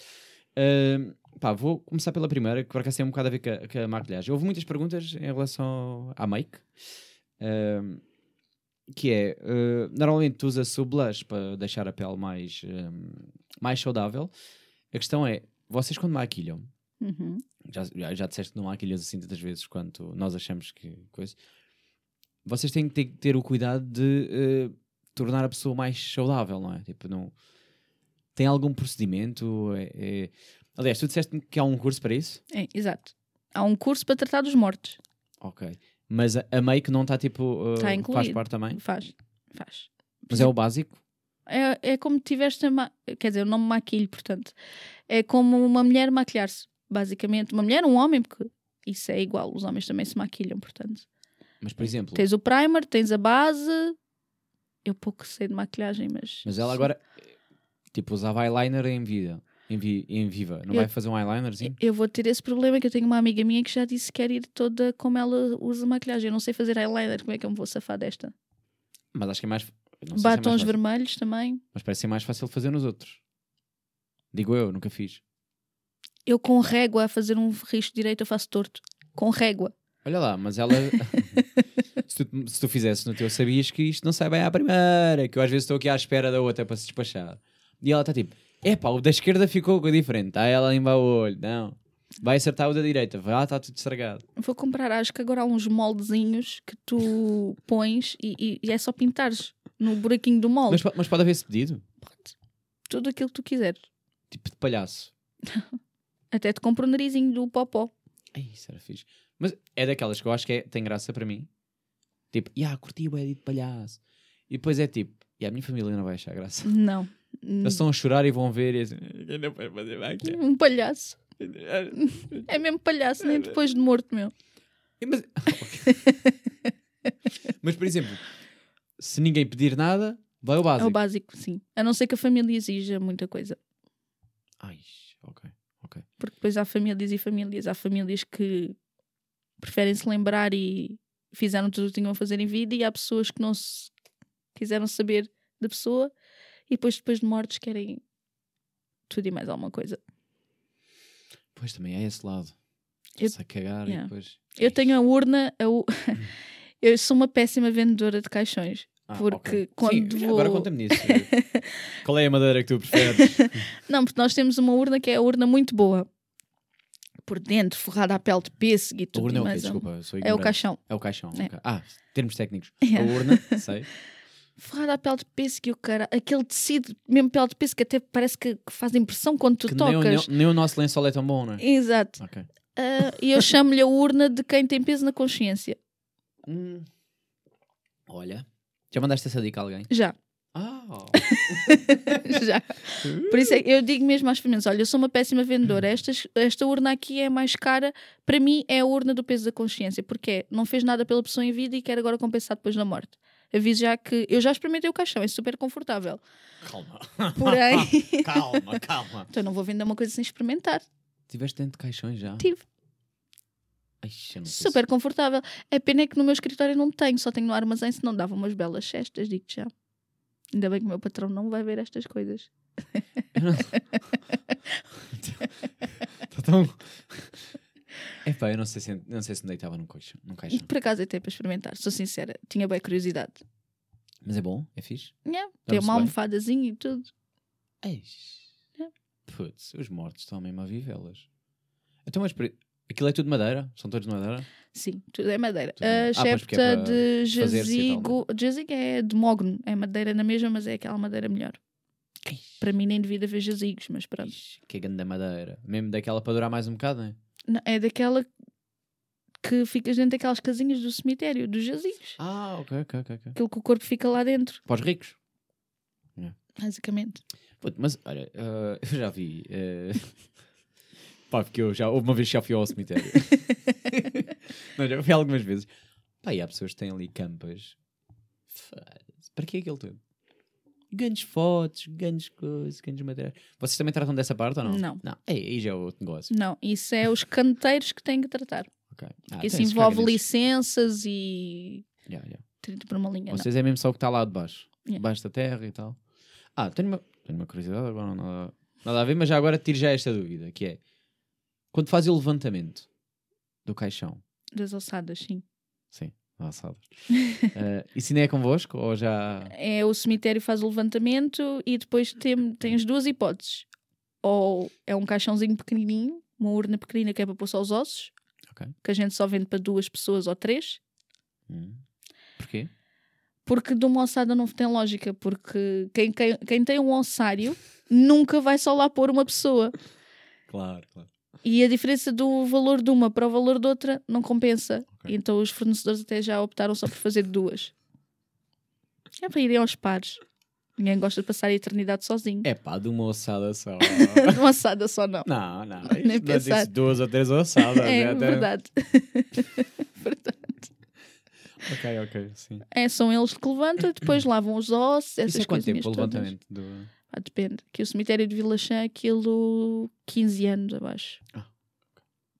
Pá, vou começar pela primeira, que por acaso tem um bocado a ver com a, com a maquilhagem. Houve muitas perguntas em relação à make. Ahm, que é, eh, normalmente usa-se o blush para deixar a pele mais, ahm, mais saudável. A questão é, vocês quando maquilham, Uhum. já, já, já disseste que não maquilhas assim tantas vezes quanto nós achamos que coisa, vocês têm que ter, ter o cuidado de eh, tornar a pessoa mais saudável, não é? Tipo, não... Tem algum procedimento? É, é- Aliás, tu disseste que há um curso para isso? É, exato. Há um curso para tratar dos mortos. Ok. Mas a, a make não está tipo... eh, Está faz incluído. parte também? Faz. Faz. Mas é o básico? É, é como tiveste a ma... Quer dizer, eu não me maquilho, portanto. É como uma mulher maquilhar-se, basicamente. Uma mulher, um homem, porque isso é igual. Os homens também se maquilham, portanto. Mas, por exemplo... Tens o primer, tens a base. Eu pouco sei de maquilhagem, mas. Mas ela agora, tipo, usava eyeliner em vida. Em, vi, em viva. Não Eu- vai fazer um eyelinerzinho? Eu vou ter esse problema que eu tenho uma amiga minha que já disse que quer ir toda como ela usa maquilhagem. Eu não sei fazer eyeliner, como é que eu me vou safar desta? Mas acho que é mais... Se é mais Batons vermelhos também. Mas parece ser mais fácil de fazer nos outros. Digo eu, nunca fiz. Eu com régua a fazer um risco direito eu faço torto. Com régua. Olha lá, mas ela. se, tu, se tu fizesse no teu, sabias que isto não sai bem à primeira. Que eu às vezes estou aqui à espera da outra para se despachar. E ela está tipo: epá, o da esquerda ficou diferente. Está ela a limpar o olho. Não. Vai acertar o da direita. Vá, está tudo estragado. Vou comprar, acho que agora há uns moldezinhos que tu pões e, e- e é só pintares no buraquinho do molde. Mas, mas pode haver esse pedido? Tudo aquilo que tu quiseres. Tipo de palhaço. Até te compro o narizinho do popó. Ai, isso era fixe. Mas é daquelas que eu acho que é- tem graça para mim. Tipo, yeah, curti o Eddie de palhaço. E depois é tipo, e a minha família não vai achar graça. Não. Eles estão a chorar e vão ver e assim, "Eu não vou fazer máquina." Um palhaço. É mesmo palhaço, nem depois de morto, meu. E Mas... Mas, por exemplo, se ninguém pedir nada, vai o É básico. o básico, sim. A não ser que a família exija muita coisa. Ai, ok, ok. Porque depois há famílias e famílias. Há famílias que preferem se lembrar e fizeram tudo o que tinham a fazer em vida, e há pessoas que não se quiseram saber da pessoa e depois, depois de mortos, querem tudo e mais alguma coisa. Pois também é esse lado. Eu- a cagar Yeah. e depois. Eu tenho a urna. a u- eu sou uma péssima vendedora de caixões. Ah, porque ok. quando Sim, vou- Agora conta-me nisso. Qual é a madeira que tu preferes? Não, porque nós temos uma urna que é a urna muito boa. Por dentro, forrada a pele de pêssego e A tudo. urna é o quê? Desculpa, sou É o caixão. É o caixão. É. Ah, termos técnicos. Yeah. A urna, sei. Forrada a pele de pêssego e o cara. Aquele tecido, mesmo pele de pêssego, que até parece que, que faz impressão quando tu Que nem o, tocas. nem, nem o nosso lençol é tão bom, não é? Exato. Ok. Ah, e eu chamo-lhe a urna de quem tem peso na consciência. Hum. Olha, já mandaste essa dica a alguém? Já. Ah, Já. Por isso é eu digo mesmo às famílias: olha, eu sou uma péssima vendedora. Esta, esta urna aqui é mais cara. Para mim, é a urna do peso da consciência. Porque é, não fez nada pela pessoa em vida e quer agora compensar depois da morte. Aviso já que eu já experimentei o caixão, é super confortável. calma. Porém, calma, calma. então não vou vender uma coisa sem experimentar. Tiveste dentro de caixões já? Tive. Ai, Super confortável. A pena é que no meu escritório não tenho, só tenho no armazém, se não dava umas belas cestas, digo-te já. Ainda bem que o meu patrão não vai ver estas coisas. Tá tão... Epá, eu não sei se, não sei se me deitava num caixão. Num caixão. Por acaso até para experimentar, sou sincera, tinha bem curiosidade. Mas é bom? É fixe? Yeah, tem uma bem? almofadazinha e tudo. Eish. É. Putz, os mortos estão mesmo a vivê-las. Então, mas aquilo é tudo de madeira? São todos de madeira? Sim, tudo é madeira. Tudo. A Ah, pois, porque é chepta de desfazer-se e jazigo. Jazigo é de mogno, é madeira na mesma, mas é aquela madeira melhor. Para mim nem devia haver jazigos, mas pronto. Ixi, que grande madeira. Mesmo daquela para durar mais um bocado, não é? Não, é daquela que ficas dentro daquelas casinhas do cemitério, dos jazigos. Ah, ok, ok, ok. Aquilo que o corpo fica lá dentro, Para os ricos. basicamente. Puto, mas olha, ah, eu já vi. eh, Pá, porque eu já, uma vez já fui ao cemitério. não, já fui algumas vezes. Pá, e há pessoas que têm ali campas. Para que é aquilo tudo? Ganhos fotos, ganhos coisas, ganhos materiais. Vocês também tratam dessa parte ou não? Não. Não, aí, aí já é outro negócio. Não, isso é os canteiros que têm que tratar. Ok. Ah, isso então esses envolve licenças e. Yeah, yeah. 30 por uma linha. não. Vocês é mesmo só o que está lá de baixo. Yeah. Debaixo da terra e tal. Ah, tenho uma, tenho uma curiosidade agora, não nada, nada a ver, mas já agora tiro já esta dúvida, que é quando fazem o levantamento do caixão, Das ossadas, sim. sim, alçadas, uh, isso ainda é convosco ou já... É o cemitério faz o levantamento e depois tem, tens duas hipóteses. Ou é um caixãozinho pequenininho, uma urna pequenina que é para pôr só os ossos, Ok. que a gente só vende para duas pessoas ou três. Hum. Porquê? Porque de uma ossada não tem lógica, porque quem, quem, quem tem um ossário nunca vai só lá pôr uma pessoa. Claro, claro. E a diferença do valor de uma para o valor de outra não compensa. Ok. Então os fornecedores até já optaram só por fazer duas. É para irem aos pares. Ninguém gosta de passar a eternidade sozinho. É pá, de uma ossada só. De uma ossada só não. não, não, Nem não pensar. disse duas ou três ossadas. É até- verdade. verdade. Ok, ok, sim. É, são eles que levantam, depois lavam os ossos, essas Isso é quanto tempo o levantamento? Do... Ah, depende. Que o cemitério de Vila Chã, aquilo 15 anos abaixo.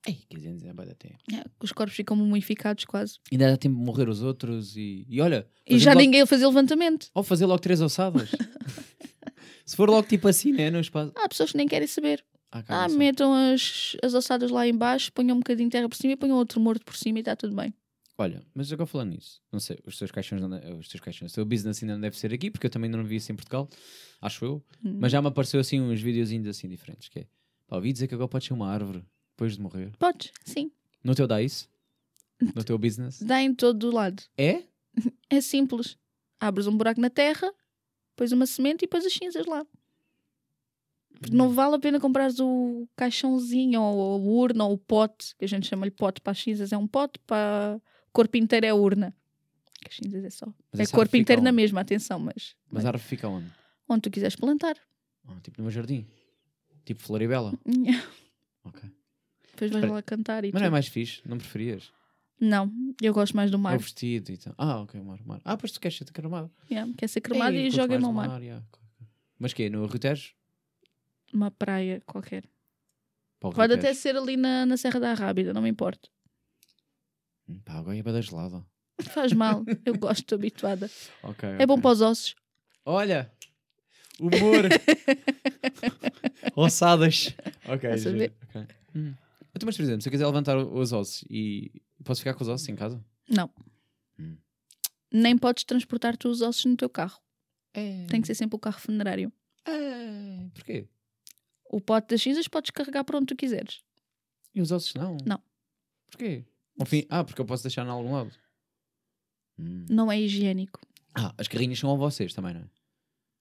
Ei, 15 anos é bué da tempo. É, os corpos ficam mumificados quase. Ainda dá tempo de morrer os outros e, e olha... E já logo- ninguém fazia levantamento. Ou fazer logo três ossadas. Se for logo tipo assim, né? No espaço. Há pessoas que nem querem saber. Ah, Ah, metam as, as ossadas lá em baixo, ponham um bocadinho de terra por cima e ponham outro morto por cima e está tudo bem. Olha, mas agora falando nisso, não sei, os teus caixões, não os teus caixões, o teu business ainda não deve ser aqui, porque eu também não vi isso em Portugal, acho eu. Hum. Mas já me apareceu assim uns videozinhos assim diferentes, que é, pá, ouvi dizer que agora pode ser uma árvore depois de morrer. Podes, sim. No teu dá isso? No teu business? Dá em todo o lado. É? É simples. Abres um buraco na terra, pões uma semente e pões as cinzas lá. Porque Hum. não vale a pena comprares o caixãozinho ou a urna ou o pote, que a gente chama-lhe pote para as cinzas, é um pote, para corpo inteiro é urna. As cinzas é só. Mas é corpo inteiro na mesma, atenção, mas, Mas a árvore fica onde? onde tu quiseres plantar. Ah, tipo no meu jardim? Tipo Floribela? Ok. Depois vais Espera. lá cantar e Mas não é mais fixe? Não preferias? Não, eu gosto mais do É mar. o vestido e tal. Ah, ok, mar, mar. Ah, pois tu queres ser cremado. Yeah, quer ser cremado e curto joga-me ao do mar. yeah. Mas que No Rio Tejo? Uma praia qualquer. O Pode até ser ali na, na Serra da Rábida, não me importa. Pá, agora é bada gelada. Faz mal, eu gosto, estou habituada. Ok. É bom para os ossos. Olha! Humor! Ossadas! Ok, Estás a giro, ver? ok. Hum. Então, mas, por exemplo, se eu quiser levantar os ossos e posso ficar com os ossos em casa? Não. Hum. Nem podes transportar tu os ossos no teu carro. É. Tem que ser sempre o carro funerário. É. Porquê? O pote das cinzas podes carregar para onde tu quiseres. E os ossos não? Não. Porquê? Ao fim... Ah, porque eu posso deixar em algum lado. Hum. Não é higiênico. Ah, as carrinhas são a vocês também, não é?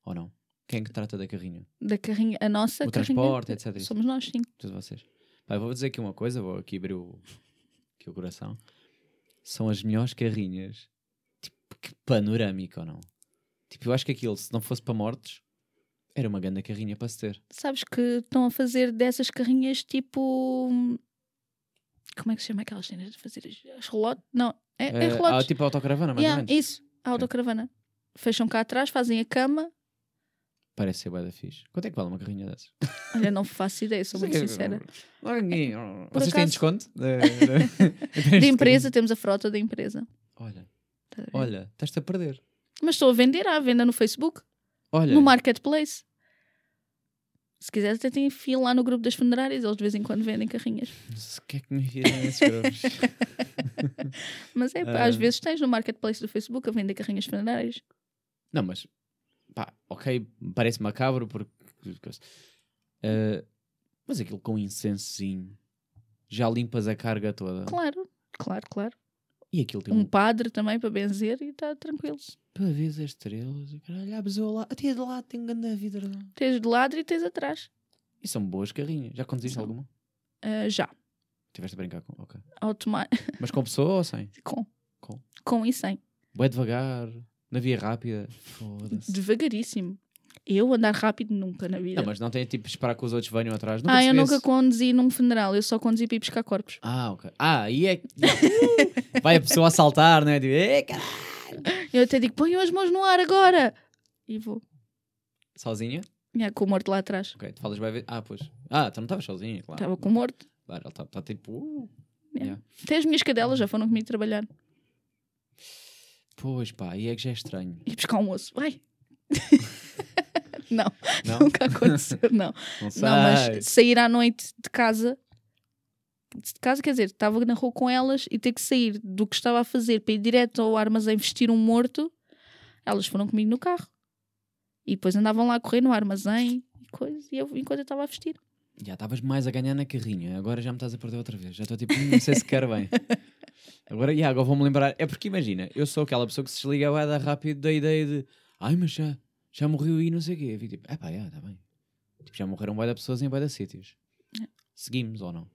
Ou não? Quem é que trata da carrinha? Da carrinha, a nossa o carrinha. transporte, etc. isso. Somos nós, sim. Todos vocês. Eu vou dizer aqui uma coisa, vou aqui abrir o, aqui o coração. São as melhores carrinhas. Tipo, que panorâmica ou não? Tipo, eu acho que aquilo, se não fosse para mortes, era uma grande carrinha para se ter. Sabes que estão a fazer dessas carrinhas tipo. Como é que se chama aquelas cenas de fazer as, relotes? Não, é, é Eh, relotes. ah, tipo autocaravana, mais Yeah, ou menos. isso, a autocaravana. Fecham cá atrás, fazem a cama. Parece ser bué da fixe. Quanto é que vale uma carrinha dessas? Olha, não faço ideia, sou muito sincera. Vocês têm acaso- desconto? De, De empresa, temos a frota da empresa. Olha, Tá a olha, estás-te a perder. Mas estou a vender à venda no Facebook, Olha, no Marketplace. Se quiser, até tem fila lá no grupo das funerárias, eles de vez em quando vendem carrinhas. Não sei O que é que me nesses grupos? Mas é, pá, Ah. às vezes tens no marketplace do Facebook a vender carrinhas funerárias. Não, mas pá, ok, parece macabro porque. eh, mas aquilo com incensozinho já limpas a carga toda. Claro, claro, claro. E aquilo tem Um um padre também para benzer e está tranquilo. Para ver as estrelas. e Caralho, a pessoa lá, até de lá tem grande vida. Tens de lado e tens atrás. E são boas carrinhas. Já conduziste São. alguma? Ah, já. Tiveste a brincar com. Ok. Automa Mas com pessoa ou sem? com. Com. Com e sem. Bué devagar, na via rápida. Foda-se. Devagaríssimo. Eu andar rápido nunca na vida. Não, mas não tem tipo esperar que os outros venham atrás. Nunca ah, eu nunca conduzi num funeral, eu só conduzi para ir buscar corpos. Ah, ok. Ah, aí é. Vai a pessoa a saltar, né? Tipo. Eu até digo, ponham as mãos no ar agora! E vou. Sozinha? Yeah, com o morto lá atrás. Ok, tu falas bem. ver- Ah, pois. Ah, tu não estavas sozinha, claro. Estava com o morto. Claro, ele está tá, tipo. uh. Yeah. Yeah. Até as minhas cadelas já foram comigo trabalhar. Pois pá, aí é que já é estranho. E buscar um osso. Vai! não, Não? nunca aconteceu, não. Não. Não, mas sair à noite de casa. De casa, quer dizer, estava na rua com elas e ter que sair do que estava a fazer para ir direto ao armazém vestir um morto. Elas foram comigo no carro. E depois andavam lá a correr no armazém e coisa. E eu, enquanto eu estava a vestir. Já estavas mais a ganhar na carrinha, agora já me estás a perder outra vez. Já estou tipo, "Hum, não sei se quer bem. Agora, yeah, agora vou-me lembrar. É porque imagina, eu sou aquela pessoa que se desliga vai dar rápido da ideia de ai, mas já, já morreu e não sei o quê. Eu fico tipo, é pá, está bem. Tipo, já morreram bué de pessoas em bué de sítios. Seguimos ou não?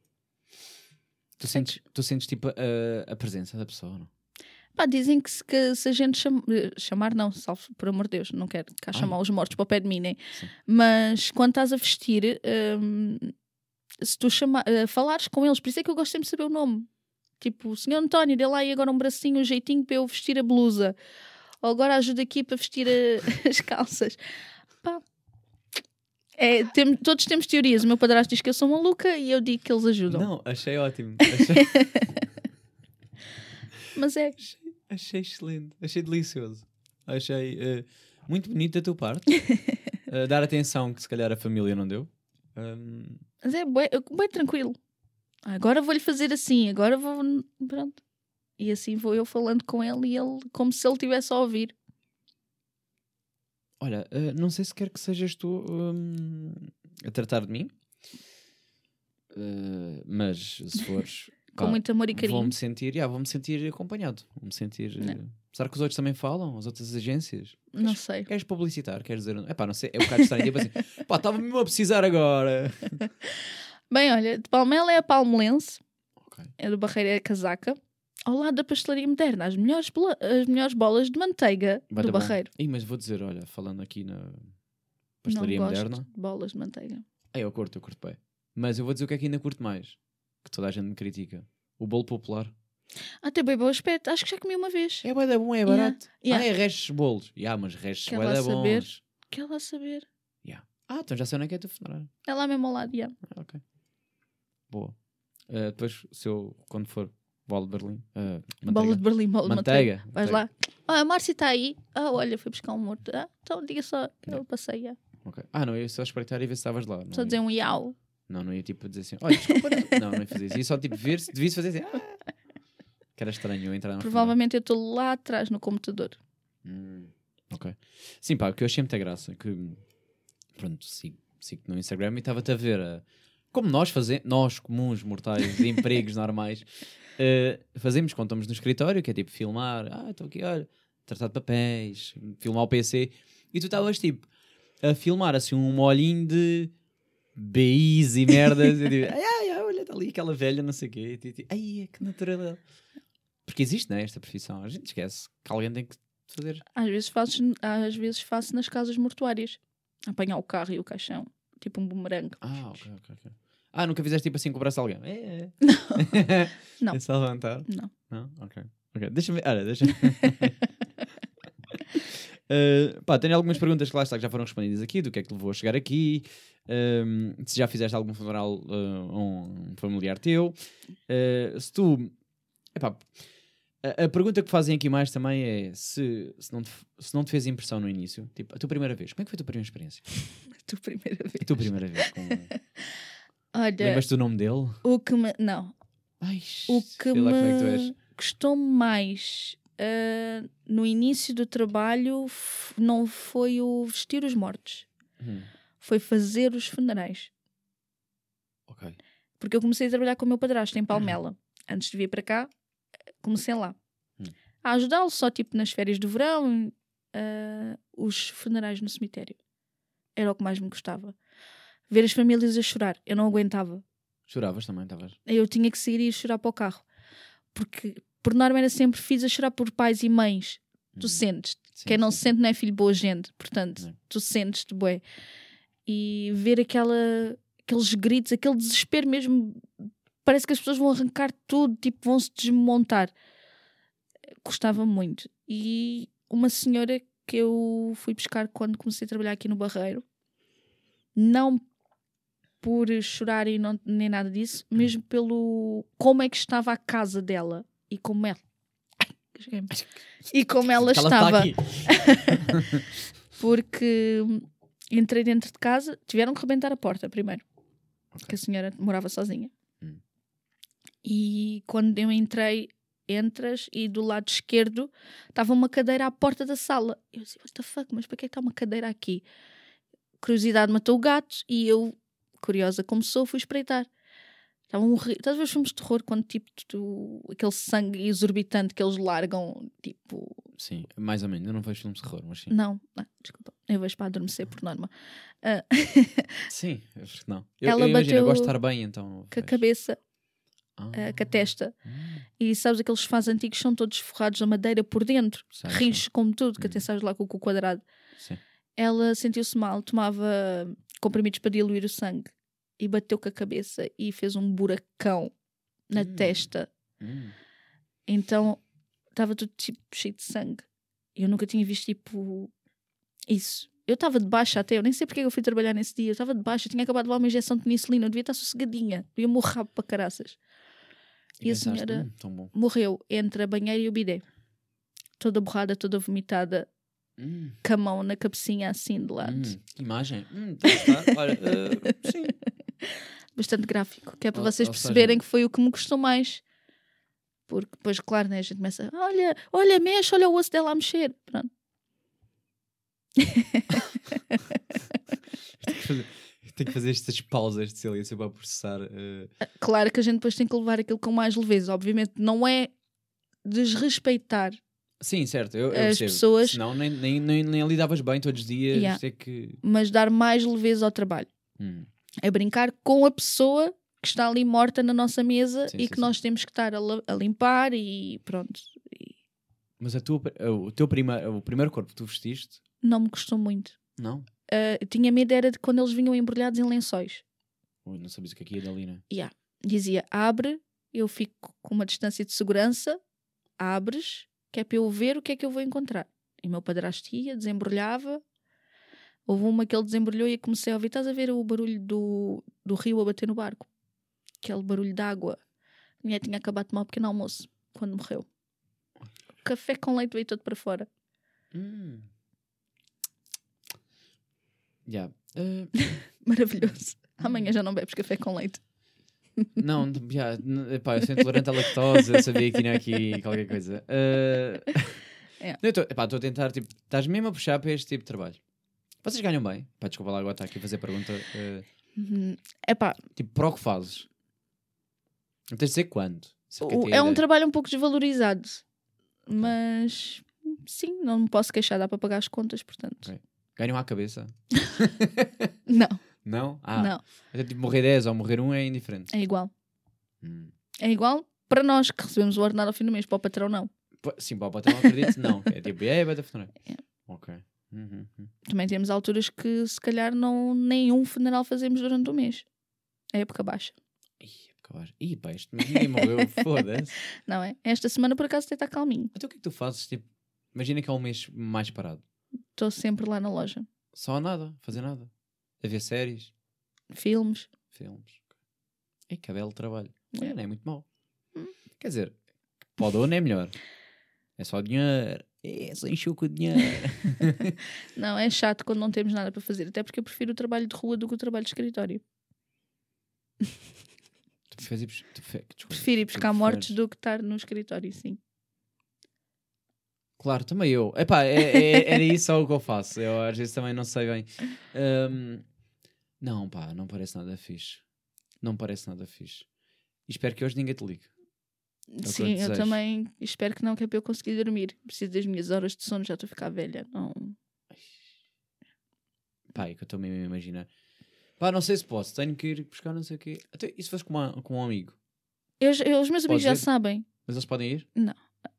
Tu sentes, tu sentes tipo a, a presença da pessoa não? Pá, dizem que se, que se a gente cham- chamar, não, salvo, por amor de Deus, não quero cá Ai. chamar os mortos para o pé de mim? Sim. Mas quando estás a vestir, hum, se tu chama, eh, falares com eles, por isso é que eu gosto sempre de saber o nome. Tipo, o senhor António, dê lá aí agora um bracinho, um jeitinho para eu vestir a blusa. Ou agora ajuda aqui para vestir a- as calças. É, tem- todos temos teorias. O meu padrasto diz que eu sou maluca e eu digo que eles ajudam. Não, achei ótimo. Achei, Mas é, achei excelente. Achei delicioso. Achei eh, muito bonito da tua parte. Eh, dar atenção que se calhar a família não deu. Hum, Mas é bué, bué tranquilo. Agora vou-lhe fazer assim, agora vou. Pronto. E assim vou eu falando com ele e ele, como se ele estivesse a ouvir. Olha, eh, não sei se quer que sejas tu hum, a tratar de mim. Eh, mas se fores. Com pá, muito amor e carinho. Vou-me sentir, yeah, vou-me sentir acompanhado. Vou-me sentir. Não. Será que os outros também falam? As outras agências? Não sei. Queres publicitar? Queres dizer. É pá, não sei. É um bocado estranho. tipo assim, pá, estava mesmo a precisar agora. Bem, olha, de Palmela é a Palmelense, Ok. é do Barreira é a Casaca, ao lado da pastelaria moderna, as melhores, as melhores bolas de manteiga Vai do. Barreiro. Ih, mas vou dizer, olha, falando aqui na Não pastelaria gosto moderna. de bolas de manteiga. É, eu curto, eu curto bem. Mas eu vou dizer o que é que ainda curto mais. Que toda a gente me critica. O bolo popular. Ah, tem bem bom aspecto. Acho que já comi uma vez. É bué da bom, é Yeah, barato. yeah. Ah, é restos de bolos. Yeah, mas restos Quer bué lá da saber? bons. Quer lá saber. Yeah. Ah, então já sei onde é que é tu funerário. É lá mesmo ao lado, já. Ah, ok. Boa. Eh, depois, se eu, quando for, bola de Berlim. eh, Bola manteiga. de Berlim, bola de manteiga. Manteiga. Vais manteiga. lá. Ah, a Márcia está aí. Ah, olha, foi buscar um morto. Ah, então diga só que eu passei. já. Ok. Ah, não, eu ia só espreitar e ver se estavas lá. Não Só ia- dizer um iau. Não, não ia tipo dizer assim, olha, desculpa. não, não, não ia fazer isso. Ia só tipo ver se devia fazer assim. Ah. Que era estranho eu entrar na Provavelmente eu estou lá atrás no computador. Hum, ok. Sim, pá, o que eu achei muita graça. Que, pronto, sigo, sigo no Instagram e estava-te a ver a- como nós fazemos, nós comuns mortais de empregos normais, eh, fazemos quando estamos no escritório, que é tipo filmar, ah, estou aqui, olha, tratar de papéis, filmar o PC, e tu estavas tipo a filmar assim um molhinho de BIs e merdas, e tipo, ai, ai, ai, olha, está ali aquela velha, não sei o quê, e tu, tipo, ai, que naturalidade. Porque existe, né, esta profissão, a gente esquece que alguém tem que fazer. Às vezes faço, às vezes faço nas casas mortuárias. Apanhar o carro e o caixão. Tipo um bumerangue. Ah, ok, ok, ok. Ah, nunca fizeste tipo assim com o braço de alguém? É, é. Não. É só levantar? Não. Não? Ok. Ok, deixa-me. Olha, deixa Uh, pá, tenho algumas perguntas que lá está que já foram respondidas aqui, do que é que levou a chegar aqui, um, se já fizeste algum funeral uh, a um familiar teu, Uh, se tu epá, A, a pergunta que fazem aqui mais também é se, se, não te, se não te fez impressão no início, tipo, a tua primeira vez, como é que foi a tua primeira experiência? Tu primeira vez. A tua primeira vez com... Olha, Lembras-te do nome dele? o que me. Não. Ai, O que como é me custou mais ah, no início do trabalho não foi o vestir os mortos, Hum, foi fazer os funerais. ok. Porque eu comecei a trabalhar com o meu padrasto em Palmela. Antes de vir para cá, comecei lá. Hum. A ajudá-lo só tipo nas férias de verão, ah, os funerais no cemitério. Era o que mais me gostava. Ver as famílias a chorar. Eu não aguentava. Choravas também, estavas? Eu tinha que sair e ir chorar para o carro. Porque, por norma, era sempre fiz a chorar por pais e mães. Tu Hum, sentes. sim, Quem não sim. se sente não é filho de boa gente. Portanto, Não. tu sentes-te, bué. E ver aquela, aqueles gritos, aquele desespero mesmo. Parece que as pessoas vão arrancar tudo, tipo, vão se desmontar. Custava muito. E uma senhora que eu fui buscar quando comecei a trabalhar aqui no Barreiro, não por chorar e não, nem nada disso, Hum. mesmo pelo como é que estava a casa dela e como ela. Ai. E como ela Ela estava. está aqui. porque hum, entrei dentro de casa, tiveram que rebentar a porta primeiro, que a senhora morava sozinha. Hum. E quando eu entrei, entras e do lado esquerdo estava uma cadeira à porta da sala. Eu disse, what the fuck, mas para que é que está uma cadeira aqui? Curiosidade matou o gato e eu, curiosa como sou, fui espreitar. Estava um ri... Estás a ver os filmes de terror quando tipo tu... aquele sangue exorbitante que eles largam, tipo, Sim, mais ou menos. Eu não vejo filmes de terror, mas sim. não, não, desculpa. Eu vejo para adormecer por norma. Ah, Sim, acho que não. Eu, Ela eu imagino, eu gosto de estar bem, então. com a cabeça, Ah, ah, com a testa. hum, E sabes, aqueles sofás antigos são todos forrados a madeira por dentro. Rinches como tudo, que até Uhum. sabes lá com o cu quadrado. Sim. Ela sentiu-se mal, tomava comprimidos para diluir o sangue. E bateu com a cabeça e fez um buracão na Hum. testa. Hum, Então estava tudo tipo cheio de sangue. E eu nunca tinha visto tipo isso. Eu estava de baixa até, eu nem sei porque é que eu fui trabalhar nesse dia. Eu estava de baixa, eu tinha acabado de levar uma injeção de penicilina, eu devia estar sossegadinha, eu ia morrer para caraças. E a pensaste, senhora- hum. Morreu entre a banheira e o bidé. Toda borrada, toda vomitada, Hum, com a mão na cabecinha assim de lado. hum, imagem. Hum, tá, tá. Olha, eh, sim. Bastante gráfico, que é para Ou- vocês ou seja- perceberem que foi o que me custou mais. Porque depois, claro, né, a gente começa, olha, olha, mexe, olha o osso dela a mexer. Pronto. Tenho que fazer, tenho que fazer estas pausas de silêncio para processar. eh, Claro que a gente depois tem que levar aquilo com mais leveza. Obviamente, não é desrespeitar. Sim, certo. Eu, eu As percebo. pessoas- Senão nem, nem, nem, nem lidavas bem todos os dias. Yeah. Que. mas dar mais leveza ao trabalho. Hum, É brincar com a pessoa que está ali morta na nossa mesa Sim, e sim, que sim. nós temos que estar a, a limpar e pronto. E Mas a tua, o, teu prima, o primeiro corpo que tu vestiste, não me custou muito. não? Eu tinha medo era de quando eles vinham embrulhados em lençóis. Ui, não sabias o que é que ia dali, né? Dizia, abre, eu fico com uma distância de segurança, abres, que é para eu ver o que é que eu vou encontrar. E o meu padrasto ia, desembrulhava. Houve uma que ele desembrulhou e eu comecei a ouvir. Estás a ver o barulho do, do rio a bater no barco? Aquele barulho de água. A mulher tinha acabado de tomar um pequeno almoço quando morreu. O café com leite veio todo para fora. Hum. Yeah. Eh, Maravilhoso. Amanhã já não bebes café com leite. não, yeah, n- epá, eu sou intolerante à lactose, eu sabia que tinha aqui qualquer coisa. Não, eu estou a tentar, tipo, estás mesmo a puxar para este tipo de trabalho. Vocês ganham bem? Pá, desculpa lá, agora está aqui a fazer pergunta. eh, Uhum. Epá, tipo, para o que fazes? Não tens de dizer quando. O- é um trabalho um pouco desvalorizado, mas sim, não me posso queixar, dá para pagar as contas, portanto. Ok. Ganham à cabeça? Não, Não? Ah, não, até tipo morrer 10 ou morrer 1 é indiferente. é igual. Hum. É igual para nós que recebemos o ordenado ao fim do mês, para o patrão não. Sim, para o patrão acredito, não. É tipo, é, vai da funerária. É. Ok. Uhum, uhum. Também temos alturas que se calhar não, nenhum funeral fazemos durante o mês. É época baixa, Ih, acabar. Ih, pá, isto mas ninguém morreu, foda-se. não é? Esta semana por acaso até está calminho. Então o que é que tu fazes? Tipo, imagina que é um mês mais parado. Estou sempre lá na loja. Só nada, fazer nada. A ver séries, Filmes. filmes. Que belo trabalho. É. Não é muito mau. Hum. Quer dizer, Para o dono é melhor. É só dinheiro. É, só encheu com o dinheiro. Não, é chato quando não temos nada para fazer. Até porque eu prefiro o trabalho de rua do que o trabalho de escritório. tu bus- tu Prefiro ir buscar mortos do que estar no escritório, sim. Claro, também eu. Epá, é, é, era isso só o que eu faço. Eu às vezes também não sei bem. Ahm, não, pá, não parece nada fixe. Não parece nada fixe. E espero que hoje ninguém te ligue. É eu sim, eu também espero que não, que é para eu conseguir dormir. Preciso das minhas horas de sono, já estou a ficar velha. Não. Pá, é que eu estou mesmo a imaginar. Pá, não sei se posso. Tenho que ir buscar não sei o quê. Até, e se fosse com, uma- com um amigo? Eu, eu- os meus amigos já ir? sabem. Mas eles podem ir?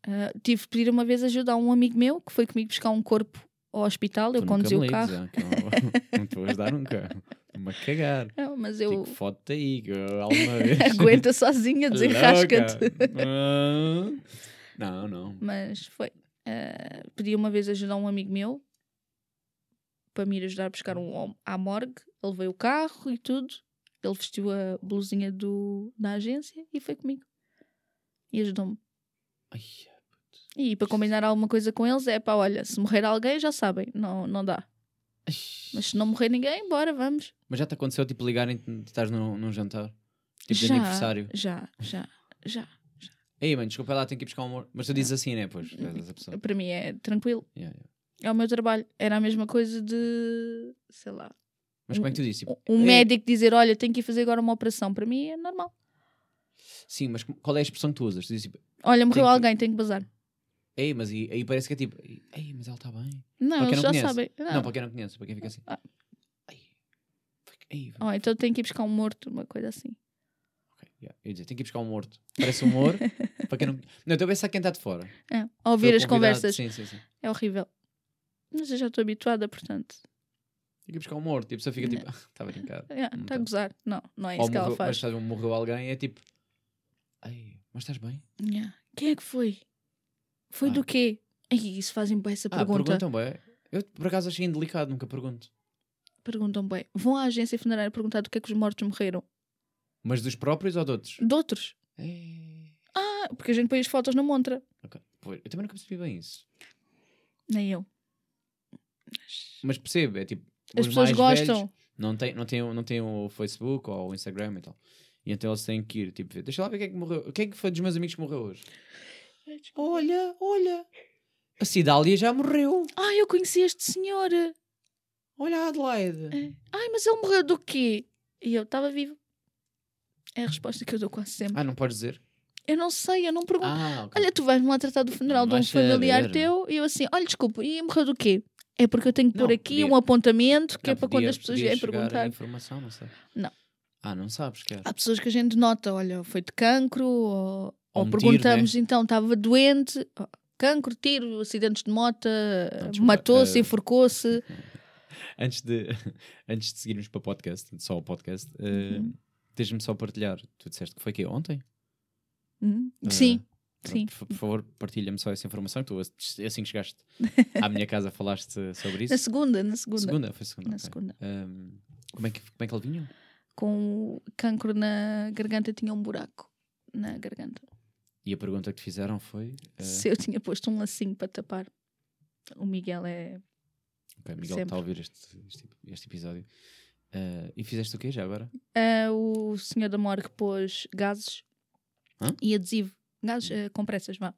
Ah, tive de pedir uma vez ajuda a um amigo meu que foi comigo buscar um corpo ao hospital. Eu Tu nunca conduzi me o ligues, carro. ah, eu não, não te vou ajudar nunca. Estou-me a cagar. Não, mas eu Fico foto aí, alguma vez. aguenta sozinha, desenrasca-te. Não, não. Mas foi. Ah, pedi uma vez ajuda a um amigo meu para me ir ajudar a buscar um hom- à morgue. Ele veio o carro e tudo. Ele vestiu a blusinha do, da agência e foi comigo. E ajudou-me. Ai, E para combinar alguma coisa com eles é pá, olha, se morrer alguém já sabem, não, não dá. Mas se não morrer ninguém, bora, vamos. Mas já te aconteceu, tipo, ligarem de estás num, num jantar? Tipo, de já, aniversário? já, já, já. Ei, mano, desculpa lá, tenho que ir buscar um amor. Mas tu dizes assim, né? Pois, pessoa. Para mim é tranquilo. Yeah, yeah. É o meu trabalho. Era a mesma coisa de, sei lá, Mas como é que tu dizes? Tipo, um "Ei", médico dizer, olha, tenho que ir fazer agora uma operação. Para mim é normal. Sim, mas qual é a expressão que tu usas? Tu dizes tipo, Olha, morreu Tenho que- alguém, tenho que bazar. ei, mas aí, aí parece que é tipo, ei, mas ela está bem. Não, Para quem eles não já conhece. sabem. Não. Não. para quem não conhece, para quem fica assim. Ah. Ei, Oh, então tenho que ir buscar um morto, uma coisa assim. ok, yeah. Eu ia dizer, tenho que ir buscar um morto. Parece um morto. para quem não... não, estou a pensar quem está de fora. É. Ouvir as conversas Sim, sim, sim. é horrível. Mas eu já estou habituada, portanto. Tenho que ir buscar um morto. E a pessoa fica tipo, está a brincar. Está Não a tá. gozar. Não, não é Ou isso que ela morreu, mas faz. sabe, morreu alguém é tipo, ai, mas estás bem? Yeah. Quem é que foi? Foi Ah. do quê? Ai, isso fazem bem essa Ah, pergunta. perguntam bem. Eu por acaso achei indelicado, nunca pergunto. Perguntam bem. Vão à agência funerária perguntar do que é que os mortos morreram. Mas dos próprios ou de outros? De outros. É... Ah, porque a gente põe as fotos na montra. ok. Pois, eu também nunca percebi bem isso. Nem eu. Mas percebo, é tipo. As os pessoas mais gostam. não têm, não, têm, não têm o Facebook ou o Instagram e tal. E então eles têm que ir, tipo, ver, deixa lá ver quem é que morreu. Quem é que foi dos meus amigos que morreu hoje? Olha, olha. A Cidália já morreu. Ah, eu conheci este senhor. Olha a Adelaide. É. Ai, mas ele morreu do quê? E eu estava vivo. É a resposta que eu dou quase sempre. Ah, não podes dizer? Eu não sei, eu não pergunto. Ah, ok. Olha, tu vais-me lá tratar do funeral de um familiar saber. teu e eu assim, olha, desculpa, e morreu do quê? É porque eu tenho que pôr Não, aqui podia- um apontamento que é Não, para podia- quando as pessoas vierem chegar a perguntar. informação, não sei. Não. Ah, não sabes, quer. Há pessoas que a gente nota, olha, foi de cancro, ou, Ou um tiro, perguntamos então, estava doente, oh, cancro, tiro, acidentes de moto, desculpa, matou-se, eh, enforcou-se. Antes de, antes de seguirmos para o podcast, só o podcast, eh, Uhum. tens-me só partilhar. Tu disseste que foi que ontem? Hum, Ah, Sim, sim. Por, por favor, partilha-me só essa informação. Tu, assim que chegaste à minha casa, falaste sobre isso. Na segunda, na segunda. Segunda, foi segunda. Na ok. segunda. Ahm, como, é que, como é que ele vinha? Com o cancro na garganta tinha um buraco na garganta. E a pergunta que te fizeram foi: eh, Se eu tinha posto um lacinho para tapar. O Miguel é. Ok, Miguel sempre. está a ouvir este, este, este episódio. Eh, e fizeste o quê já agora? Ah, o senhor da morgue pôs gases Hã? e adesivo. Gases, ah, compressas, vá.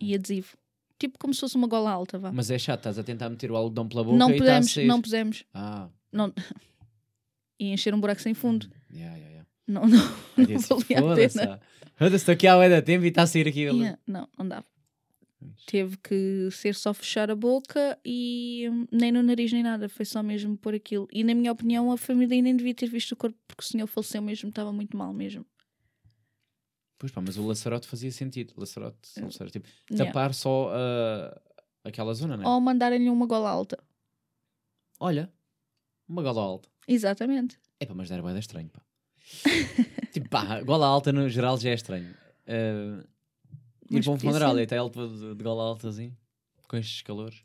E adesivo. Tipo como se fosse uma gola alta, vá. Mas é chato, estás a tentar meter o algodão pela boca não e está a sair. não pusemos. Ah, Não... E encher um buraco sem fundo. yeah, yeah, yeah. Não, não, não valia a pena. foda-se, estou aqui há de tempo e está a sair aqui. Yeah, Não, não dava. Teve que ser só fechar a boca e hum, nem no nariz nem nada, foi só mesmo por aquilo. E na minha opinião, a família nem devia ter visto o corpo porque o senhor faleceu mesmo, estava muito mal mesmo. Pois pá, mas o laçarote fazia sentido. Laçarote, sabe, tipo, Yeah. tapar só ah, aquela zona, não é? Ou mandarem-lhe uma gola alta. Olha, uma gola alta. Exatamente. É pá, mas dar boeda estranho, pá. tipo, pá, gola alta no geral já é estranho. Uh, Mas para um funeral e está ele todo de gola alta assim, com estes calores.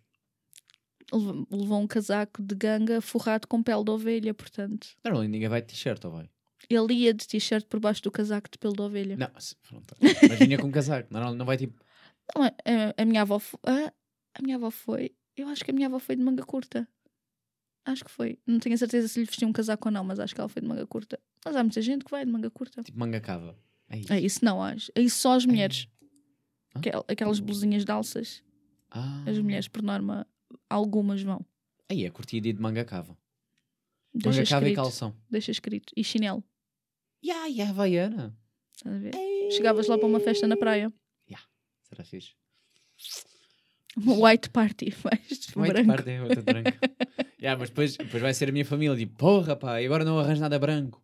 Levou, um casaco de ganga forrado com pele de ovelha, portanto. Não, ninguém vai de t-shirt, ou vai? Ele ia de t-shirt por baixo do casaco de pelo de ovelha. Não, pronto. Mas vinha com casaco. Não, não vai tipo. Não, a, a- a minha avó foi. A, a minha avó foi. Eu acho que a minha avó foi de manga curta. Acho que foi. Não tenho a certeza se lhe vestiu um casaco ou não, mas acho que ela foi de manga curta. Mas há muita gente que vai de manga curta. Tipo manga cava. É isso. É isso não, acho. É isso só as mulheres. Aquel- aquelas blusinhas de alças. Ah. As mulheres, por norma, algumas vão. Aí é curtia de manga cava. Deixa Manga cava e calção. Deixa escrito. E chinelo. E a e a Havaiana. Estás a ver? Chegavas lá para uma festa na praia. Será fixe? Uma white party. De White branco. parte é outra branca. yeah, mas depois, depois vai ser a minha família. Tipo, porra, pá, e agora não arranjo nada branco.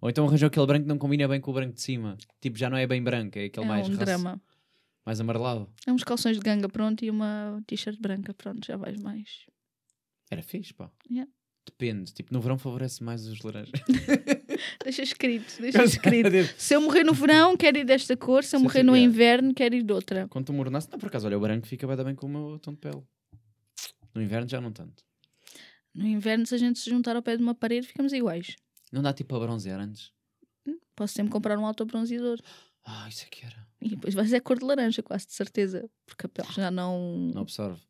Ou então arranjou aquele branco que não combina bem com o branco de cima. Tipo, já não é bem branco, é aquele É mais, um drama. mais amarelado. É uns calções de ganga, pronto, e uma t-shirt branca, pronto, já vais mais. Era fixe, pá. Yeah. Depende. Tipo, no verão favorece mais os laranjas. Deixa escrito, deixa escrito. Se eu morrer no verão, quero ir desta cor. Se eu Sim, morrer no yeah. inverno, quero ir de outra. Quando tu mornasse, não, por acaso, olha, o branco fica bem, bem com o meu tom de pele. No inverno já não tanto. No inverno, se a gente se juntar ao pé de uma parede, ficamos iguais. Não dá tipo a bronzear antes? Posso sempre comprar um autobronzeador. Ah, isso é que era. E depois vai ser cor de laranja, quase de certeza. Porque a pele já não, Não absorve.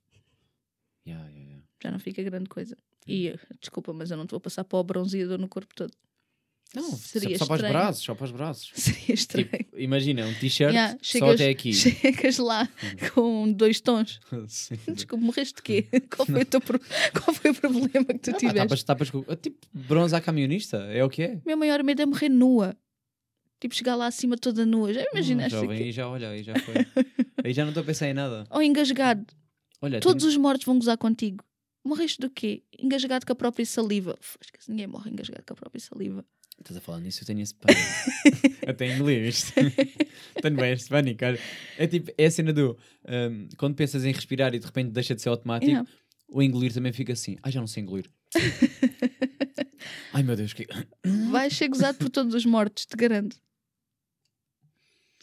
Yeah, yeah, yeah. já não fica grande coisa. E desculpa, mas eu não te vou passar para o bronzeador no corpo todo. Não, Seria só para os braços, só para os braços. Seria estranho. Tipo, imagina, um t-shirt Yeah, só até aqui. Chegas lá com dois tons. Sim. Desculpa, morreste de quê? Qual foi o, teu pro- Qual foi o problema que tu Ah, tiveste? tapas, tapas. Tipo, bronze à camionista, é o que é. O meu maior medo é morrer nua. Tipo, chegar lá acima toda nua. Já imaginaste? Hum, jovem, aqui? aí já olha, aí já foi. aí já não estou a pensar em nada. Ou engasgado. Olha, Todos tenho- os mortos vão gozar contigo. Morreste do quê? Engasgado com a própria saliva. Ninguém morre engasgado com a própria saliva. Estás a falar nisso, eu tenho esse pânico. tenho engolir isto. tenho bem este pânico, cara. É tipo, é a cena do... hum, quando pensas em respirar e de repente deixa de ser automático, Yeah. o engolir também fica assim. Ai, já não sei engolir. Ai, meu Deus, que... Vais ser gozado por todos os mortos, te garanto.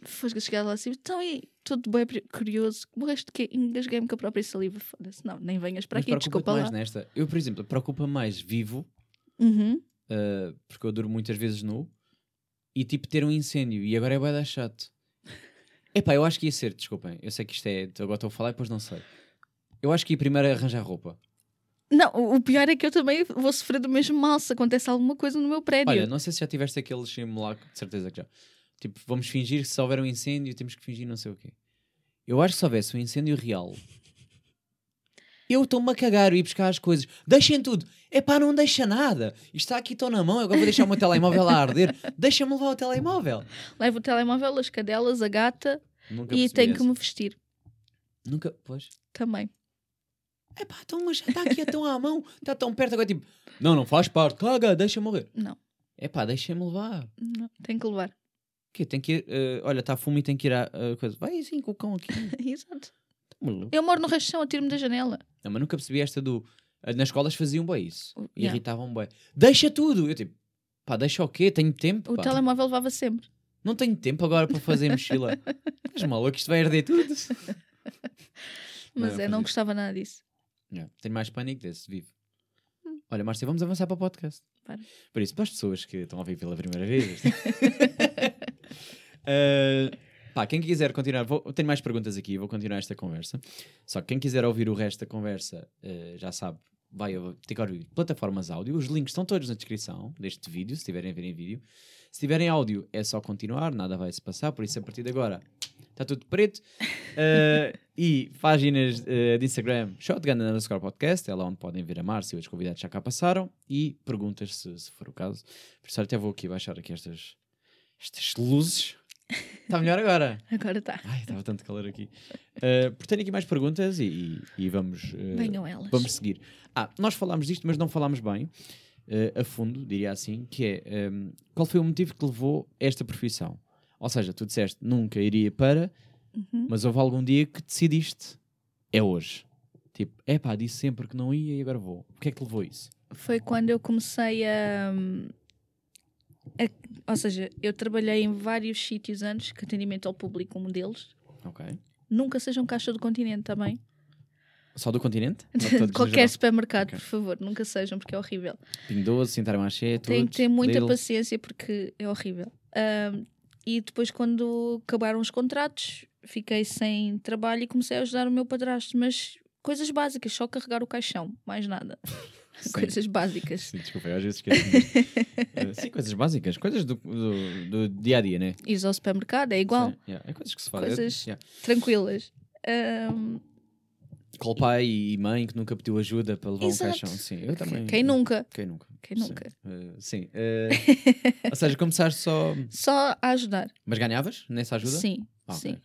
Fosca, chegar lá assim. Então, e tudo bem curioso. Morreste de quê? Engasguei-me com a própria saliva. Foda-se. Não, nem venhas para Mas aqui, desculpa lá. mais nesta. Eu, por exemplo, preocupa mais vivo Uhum. Uh, porque eu duro muitas vezes nu, e tipo ter um incêndio, e agora é bué da chato. Epá, eu acho que ia ser, desculpem, eu sei que isto é, agora estou a falar e depois não sei. Eu acho que ia primeiro arranjar roupa. Não, o o pior é que eu também vou sofrer do mesmo mal se acontece alguma coisa no meu prédio. Olha, não sei se já tiveste aquele simulacro, de certeza que já. Tipo, vamos fingir que se houver um incêndio, temos que fingir não sei o quê. Eu acho que se houvesse um incêndio real, eu estou-me a cagar e ir buscar as coisas. Deixem tudo. Epá, não deixa nada. Isto está aqui, estou na mão, agora vou deixar o meu telemóvel a arder. Deixa-me levar o telemóvel. Levo o telemóvel, as cadelas, a gata Nunca e tenho que me vestir Nunca, pois. também. Epá, então, mas está aqui tão à mão, está tão perto, agora tipo, não, não faz parte, caga, deixa morrer. Não, Epá, deixa-me levar. não, tenho que levar. O quê? Tem que ir, eh, olha, está fumo e tem que ir à à coisa. Vai assim com o cão aqui. Exato. Maluco. Eu moro no rachão, atiro-me da janela. Não, mas nunca percebi esta do. eh, Nas escolas faziam bem isso. E yeah. irritavam bem. Deixa tudo! Eu tipo, pá, deixa o quê? Tenho tempo? O pá. telemóvel levava sempre. Não tenho tempo agora para fazer mochila. Mas maluco, isto vai arder tudo. Mas Não, eu não gostava nada disso. Yeah, Tenho mais pânico desse, vivo. Olha, Márcia, vamos avançar para o podcast. Para. Por isso, para as pessoas que estão a ouvir pela primeira vez. Uh, pá, quem quiser continuar, vou, tenho mais perguntas aqui, vou continuar esta conversa. Só que quem quiser ouvir o resto da conversa, uh, já sabe, vai ter que ouvir plataformas áudio. Os links estão todos na descrição deste vídeo, se tiverem a ver em vídeo. Se tiverem áudio, é só continuar, nada vai se passar. Por isso, a partir de agora, está tudo preto. Uh, e páginas uh, de Instagram, Shotgun underscore podcast, é lá onde podem ver a Márcia e os convidados já cá passaram. E perguntas, se, se for o caso. Por isso, até vou aqui baixar aqui estas, estas luzes. Está melhor agora. Agora está. Ai, estava tanto calor aqui. Uh, porque tenho aqui mais perguntas e, e- e vamos, uh, Venham elas. vamos seguir. Ah, nós falámos disto, mas não falámos bem, uh, a fundo, diria assim, que é um, qual foi o motivo que levou a esta profissão? Ou seja, tu disseste nunca iria para, Uhum. mas houve algum dia que decidiste, é hoje. Tipo, é pá, disse sempre que não ia e agora vou. O que é que levou a isso? Foi quando eu comecei a, a- Ou seja, eu trabalhei em vários sítios antes, que atendimento ao público, um deles. Ok. Nunca seja um caixa do continente também. Só do continente? Qualquer supermercado, Ok. por favor, nunca sejam, porque é horrível. Pingo Doce, Sintarmaché, Tem que ter muita Lidl. paciência porque é horrível. Ahm, e depois, quando acabaram os contratos, fiquei sem trabalho e comecei a ajudar o meu padrasto. Mas coisas básicas, só carregar o caixão, mais nada. Sim. coisas básicas. Sim, desculpa, eu às vezes esqueço. Eh, Sim, coisas básicas, coisas do, do, do dia a dia, né? Ir ao supermercado é igual, Sim, yeah, É coisas que se fazem. Coisas- Yeah. tranquilas. Com o pai e mãe que nunca pediu ajuda para levar Exato. um caixão. Sim, eu também. quem nunca? Quem nunca? Quem Sim. nunca? Eh, sim. eh, ou seja, começaste só. Só a ajudar. Mas ganhavas nessa ajuda? Sim, Ah, sim.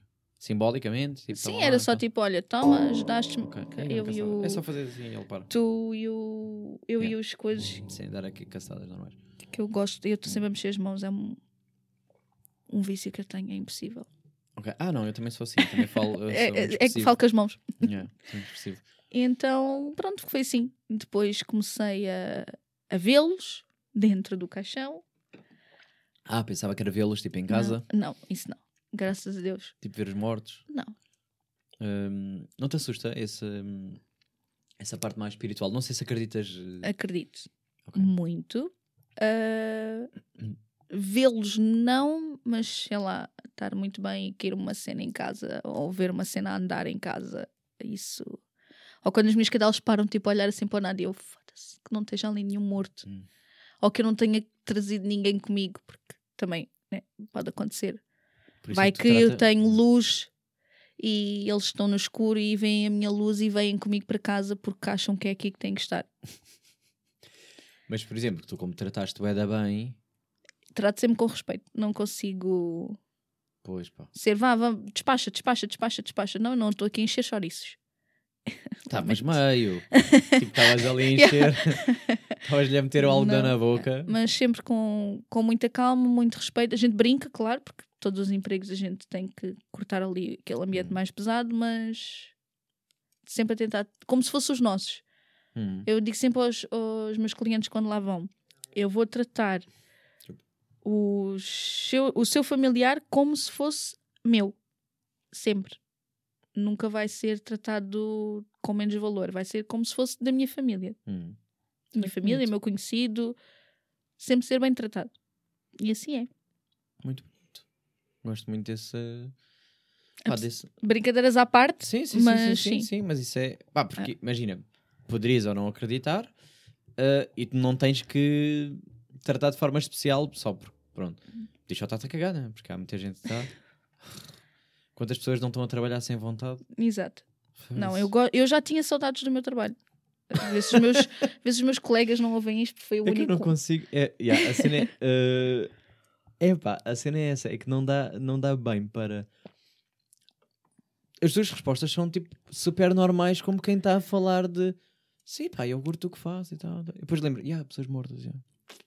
Simbolicamente? Tipo, Sim, era só então. tipo, olha, toma, ajudaste-me. Ok. Ok, Ai, Eu e o. É só fazer assim e ele para. Tu e o. Eu e Yeah. os coisas Sim, dar aqui caçadas normais. que eu gosto. Eu estou sempre a mexer as mãos. É um, um vício que eu tenho, é impossível. Ok. Ah, não, eu também sou assim. Também falo. É, é- é que falo com as mãos. Yeah. Então, pronto, foi assim. Depois comecei a, a vê-los dentro do caixão. Ah, pensava que era vê-los tipo em casa, Não, não, isso não. Graças a Deus. tipo ver os mortos. Não. Hum, não te assusta esse, hum, essa parte mais espiritual? Não sei se acreditas. eh, Acredito. ok. Muito. Ah, Vê-los não, mas sei lá, estar muito bem e cair uma cena em casa ou ver uma cena a andar em casa. Isso. Ou quando as minhas cadelas param, tipo, a olhar assim para o nada e eu, foda-se, que não esteja ali nenhum morto. Hum. Ou que eu não tenha trazido ninguém comigo, porque também né, pode acontecer. Vai é tu que eu trata- tenho luz e eles estão no escuro e veem a minha luz e vêm comigo para casa porque acham que é aqui que tem que estar. Mas, por exemplo, tu como trataste o Eda bem, Trato sempre com respeito. Não consigo pois pá. ser, vá, vá, despacha, despacha, despacha, despacha. Não, não estou aqui a encher chouriços. Estavas meio. tipo, estavas ali a encher. Estavas-lhe a meter o algodão na boca. Mas sempre com, com muita calma, muito respeito. A gente brinca, claro, porque todos os empregos a gente tem que cortar ali aquele ambiente Hum. mais pesado, mas sempre a tentar, como se fossem os nossos. Hum. Eu digo sempre aos, aos meus clientes quando lá vão: eu vou tratar o seu, o seu familiar como se fosse meu. Sempre. Nunca vai ser tratado com menos valor. Vai ser como se fosse da minha família. Hum. Minha família, bonito. meu conhecido. Sempre ser bem tratado. E assim é. Muito. Gosto muito desse. Pá, desse... Brincadeiras à parte, Sim, sim, mas sim, sim, sim, sim. mas isso é. Pá, porque imagina, poderias ou não acreditar ah, e tu não tens que tratar de forma especial só porque, pronto, diz só está-te a cagar, né? porque há muita gente que está. Quantas pessoas não estão a trabalhar sem vontade? Exato. Não, eu, go- eu já tinha saudades do meu trabalho. Às vezes os meus, às vezes os meus colegas não ouvem isto, foi o É que eu único. não consigo. É, yeah, a cena é. eh, é pá, a cena é essa, é que não dá, não dá bem para. As tuas respostas são tipo super normais, como quem está a falar de sim, pá, eu curto o que faz e tal. E depois lembro, yeah, pessoas mortas, yeah.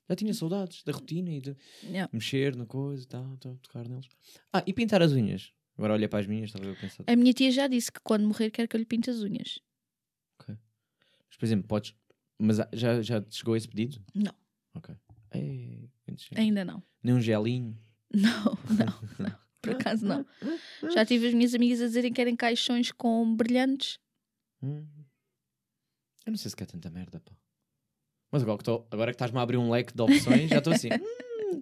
já tinha saudades da rotina e de Yeah. mexer na coisa e tal, tocar neles. Ah, e pintar as unhas. Agora olha para as minhas, estava eu a pensar. A minha tia já disse que quando morrer quer que eu lhe pinte as unhas. Mas, por exemplo, podes. Mas já, já te chegou esse pedido? Não. Ok. Ei. Ainda não. Nem um gelinho. Não, não, não. Por acaso não. Já tive as minhas amigas a dizerem que querem caixões com brilhantes. Hum. Eu não sei se quer tanta merda, pá. Mas agora que, tô, agora que estás-me a abrir um leque de opções, já estou assim. hum,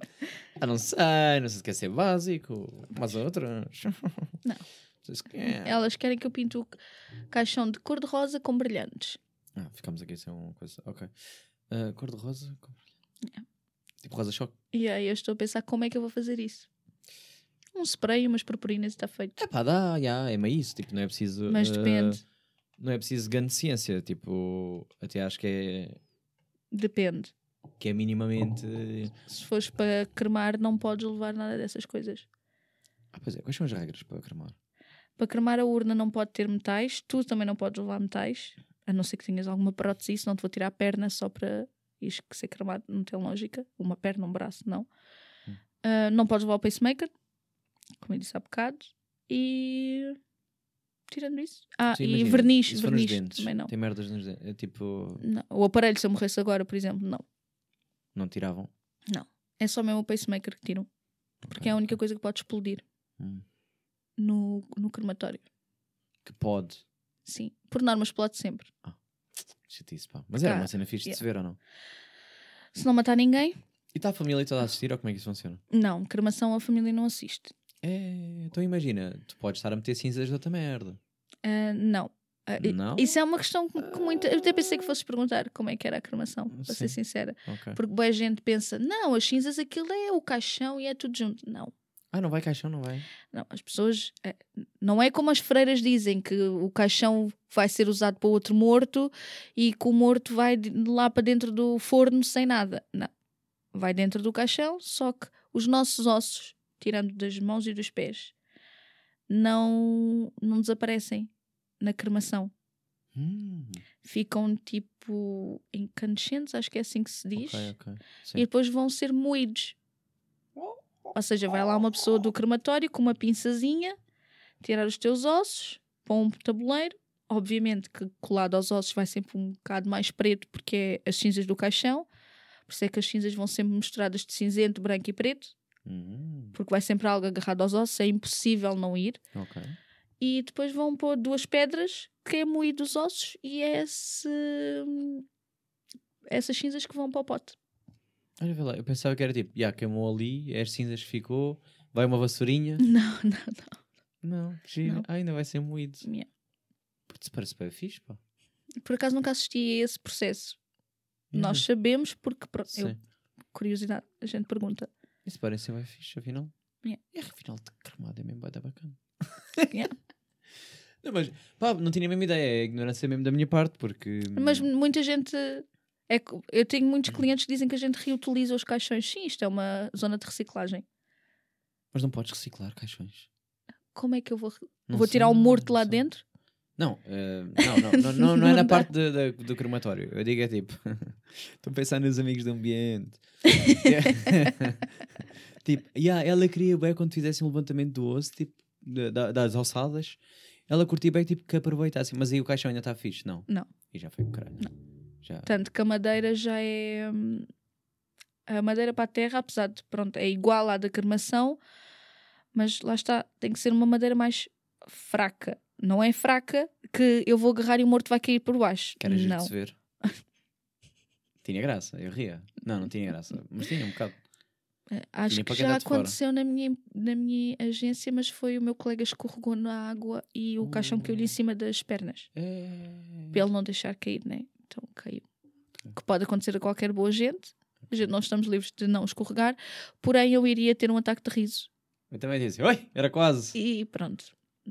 ah, não sei, não sei se quer ser básico, mas outras. Não. sei se quer. Elas querem que eu pinte o caixão de cor-de-rosa com brilhantes. Ah, ficamos aqui sem uma coisa. Ok. Ah, cor de rosa? cor- Tipo rosa choque. E aí eu estou a pensar como é que eu vou fazer isso. Um spray, umas purpurinas e está feito. É pá, dá, já, é meio isso. Tipo, não é preciso. Mas ah, depende. não é preciso grande ciência. Tipo, até acho que é, Depende. que é minimamente. Se fores para cremar, não podes levar nada dessas coisas. Ah, pois é, quais são as regras para cremar? Para cremar a urna não pode ter metais, tu também não podes levar metais, a não ser que tenhas alguma prótese, senão te vou tirar a perna só para isto que ser cremado, não tem lógica. Uma perna, um braço, não. Hum. Ah, não podes levar o pacemaker, como eu disse há bocado, e tirando isso. Ah, Sim, e imagina, verniz, verniz dentes, também não. Tem merdas nos dentes. É tipo, não. O aparelho, se eu morresse agora, por exemplo, não. não tiravam. É só mesmo o pacemaker que tiram, porque é a única coisa que pode explodir Hum. no, no crematório. Que pode. Sim. Por norma explode sempre. Chatice, pá. Mas era Ah, uma cena fixe de se ver ou não? Se não matar ninguém, E está a família toda a assistir ou como é que isso funciona? não. Cremação a família não assiste. É, então imagina, tu podes estar a meter cinzas de outra merda. Ah, não. Ah, i- Não? Isso é uma questão que que muita. Eu até pensei que fosses perguntar como é que era a cremação, para ser Sim. sincera. Ok. Porque boa gente pensa, não, as cinzas aquilo é o caixão e é tudo junto. Não. Ah, não vai caixão, não vai? Não, as pessoas. eh, Não é como as freiras dizem que o caixão vai ser usado para outro morto e que o morto vai de- lá para dentro do forno sem nada. Não. Vai dentro do caixão, só que os nossos ossos, tirando das mãos e dos pés, não, não desaparecem na cremação. Hum, Ficam tipo incandescentes, acho que é assim que se diz. ok, ok. Sim. e depois vão ser moídos. Ou seja, vai lá uma pessoa do crematório com uma pinçazinha, tirar os teus ossos, pôr um tabuleiro. Obviamente que colado aos ossos vai sempre um bocado mais preto porque é as cinzas do caixão. Por isso é que as cinzas vão sempre misturadas de cinzento, branco e preto, Hum, porque vai sempre algo agarrado aos ossos, é impossível não ir. ok. E depois vão pôr duas pedras que é moído os ossos e é esse... essas cinzas que vão para o pote. Olha, vê lá, eu pensava que era tipo, já queimou ali, é as cinzas que ficou, vai uma vassourinha. Não, não, não. Não, gira. Não. Ah, ainda vai ser moído. Yeah. Putz, parece bem fixe, pá. Por acaso nunca assisti a esse processo. Nós Yeah. sabemos porque, pronto, eu, curiosidade, a gente pergunta. Isso parece bem fixe, afinal. Yeah. Afinal, de cremado é mesmo da bacana. Yeah. Não, mas, pá, não tinha a mesma ideia, é ignorância mesmo da minha parte, porque... Mas muita gente. É, eu tenho muitos Uhum. clientes que dizem que a gente reutiliza os caixões. Sim, isto é uma zona de reciclagem. Mas não podes reciclar caixões. Como é que eu vou. Não vou sei, tirar o morto lá não sei. dentro? Não, eh, não, não, não, não, não é Não na parte de- da- do crematório. Eu digo é tipo, estou a pensar nos amigos do ambiente. tipo, yeah, ela queria bem quando fizessem um levantamento do osso, tipo, da- da- das alçadas. Ela curtia bem tipo, que aproveitasse, mas aí o caixão ainda está fixe, não? Não. E já foi o caralho. Já. Tanto que a madeira já é. hum, A madeira para a terra, apesar de, pronto, é igual à da cremação, mas lá está, tem que ser uma madeira mais fraca. Não é fraca que eu vou agarrar e o morto vai cair por baixo. Que era giro de não. ver. tinha graça, eu ria. Não, não tinha graça, mas tinha um bocado. Eh, Acho que já fora. aconteceu na minha, na minha agência, mas foi o meu colega escorregou na água e o caixão caiu-lhe Uh. em cima das pernas. É... Para ele não deixar cair, né? Então caiu. Que pode acontecer a qualquer boa gente. Não estamos livres de não escorregar. Porém, eu iria ter um ataque de riso. Eu também disse, oi, era quase. E pronto.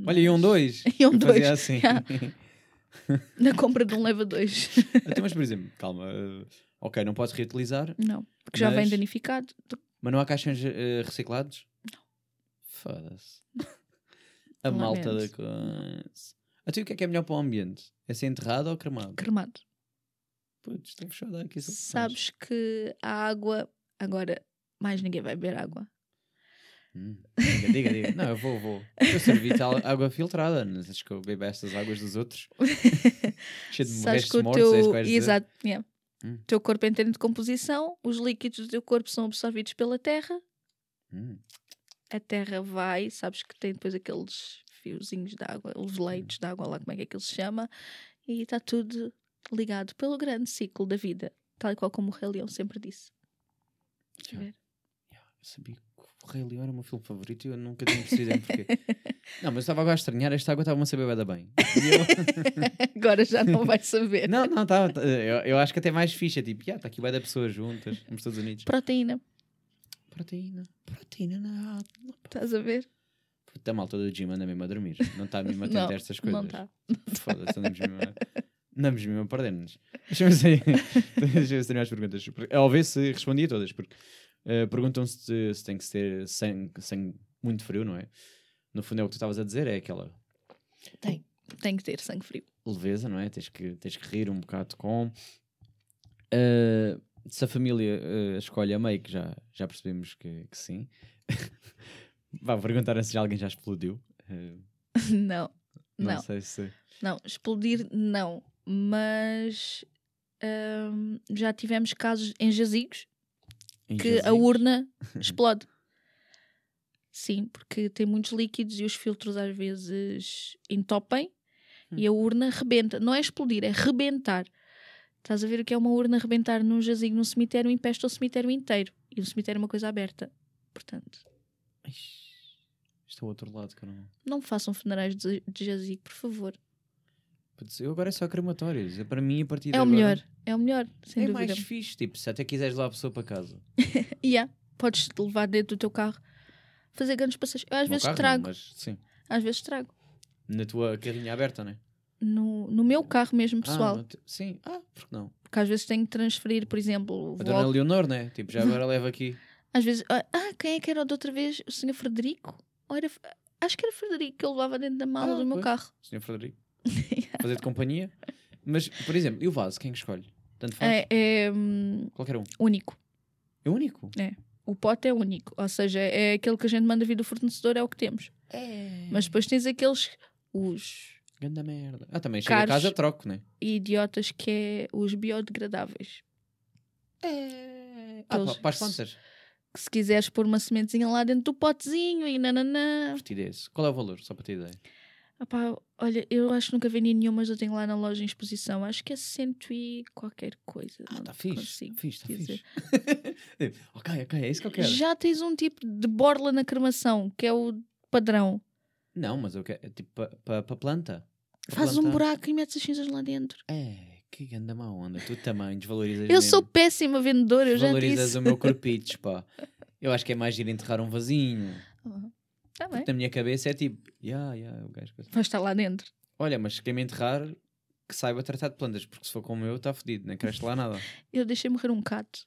Olha, iam dois. Iam Eu dois. assim. Na compra de um leva dois. Até, mas, por exemplo, calma. eh, ok, não podes reutilizar, não. Porque já vem danificado. mas não há caixões eh, reciclados? Não. Foda-se. A malta da coisa. Até o que é que é melhor para o ambiente? É ser enterrado ou cremado? Cremado. Putz, estou fechado aqui. Sabes que a água. Agora, mais ninguém vai beber água. Hum, diga, diga, diga. Não, eu vou, vou. Eu servi-te al- água filtrada. Não achas que eu bebo estas águas dos outros? Cheio de Sabes que o mortos, é teu. que dizer? Exato. yeah. Hum. Teu corpo entra em decomposição, os líquidos do teu corpo são absorvidos pela terra, Hum, a terra vai, sabes que tem depois aqueles fiozinhos de água, os leitos de água lá, como é que aquilo se chama, e está tudo ligado pelo grande ciclo da vida, tal e qual como o Rei Leão sempre disse. Já. ver. yeah, eu sabia que o Rei Leão era o meu filme favorito e eu nunca tinha percebido bem porquê. Não, mas eu estava agora a estranhar, esta água estava-me a saber bem bem. Eu- Agora já não vais saber. Não, não, tá, tá, eu, eu acho que até mais fixe. É tipo, está aqui vai da pessoas juntas, nos Estados Unidos. Proteína, Proteína, proteína na água. estás a ver? Puta, malta do gym anda mesmo a dormir. Não está mesmo a estas coisas. Não está. Foda-se, andamos mesmo a, andamos mesmo a perder-nos. Deixa-me ver deixa tenho mais perguntas. Ao ver se respondi a todas. Porque eh, perguntam se, se tem que ser sangue, sangue muito frio, não é? No fundo é o que tu estavas a dizer, é aquela Tem, tem que ter sangue frio. leveza, não é? Tens que, tens que rir um bocado com. Eh, se a família eh, escolhe a meio, que já, já percebemos que, que sim. Vá perguntar se já alguém já explodiu. Eh, não, não, não. sei se. Não, explodir não, mas hum, já tivemos casos em jazigos em que a jazigos. urna explode. Sim, porque tem muitos líquidos e os filtros às vezes entopem E a urna rebenta. Não é explodir, é rebentar. Estás a ver o que é uma urna rebentar num jazigo, num cemitério, empesta o cemitério inteiro. E o cemitério é uma coisa aberta. Portanto, Ixi, Isto é o outro lado não. não façam funerais de, de jazigo, por favor. Eu agora é só crematórios. É para mim a partir de É o agora- melhor. É o melhor, sem É dúvida. mais fixe. Tipo, se até quiseres levar a pessoa para casa. Yeah. Podes levar dentro do teu carro, fazer grandes passeios. Eu às No vezes carro, trago. Não, mas sim. Às vezes trago. Na tua carrinha aberta, né? No, no meu carro mesmo, pessoal. Ah, no te- sim. Ah, porque não? Porque às vezes tenho que transferir, por exemplo, A dona ao- Leonor, né? Tipo, já agora leva aqui. às vezes, ah, ah, quem é que era de outra vez? O senhor Frederico? Ou era, acho que era Frederico que eu levava dentro da mala Ah, do meu pois. carro. Senhor Frederico. Fazer de companhia. Mas, por exemplo, e o vaso? Quem que escolhe? Tanto faz? É, é, hum, Qualquer um. único. É único? O pote é único. Ou seja, é aquele que a gente manda vir do fornecedor, é o que temos. É. Mas depois tens aqueles, os Ganda merda. Ah, também chega Caros. a casa, troco, né? idiotas que é os biodegradáveis. É. Ah, Aqueles- para as plantas. Que se quiseres pôr uma sementezinha lá dentro do potezinho e nananã. Divertidez. Qual é o valor? Só para ter ideia. Olha, eu acho que nunca vendi nenhum, mas eu tenho lá na loja em exposição. Acho que é cento e qualquer coisa. Ah, está fixe. fixe, está fixe. ok, ok, é isso que eu quero. Já tens um tipo de borla na cremação, que é o padrão. Não, mas eu quero. é Tipo, para pa, pa planta. Pa Faz um plantar. buraco e metes as cinzas lá dentro. É, que ganda má onda. Tu também desvalorizas Eu mesmo. sou péssima vendedora, eu já Desvalorizas disse. o meu corpitos, pá. Eu acho que é mais ir enterrar um vasinho. Tá bem. Porque na minha cabeça é tipo, ya, ya, o gajo. Vai estar lá dentro. Olha, mas quem me enterrar, que saiba tratar de plantas, porque se for como eu, está fodido, nem cresce lá nada. Eu deixei morrer um gato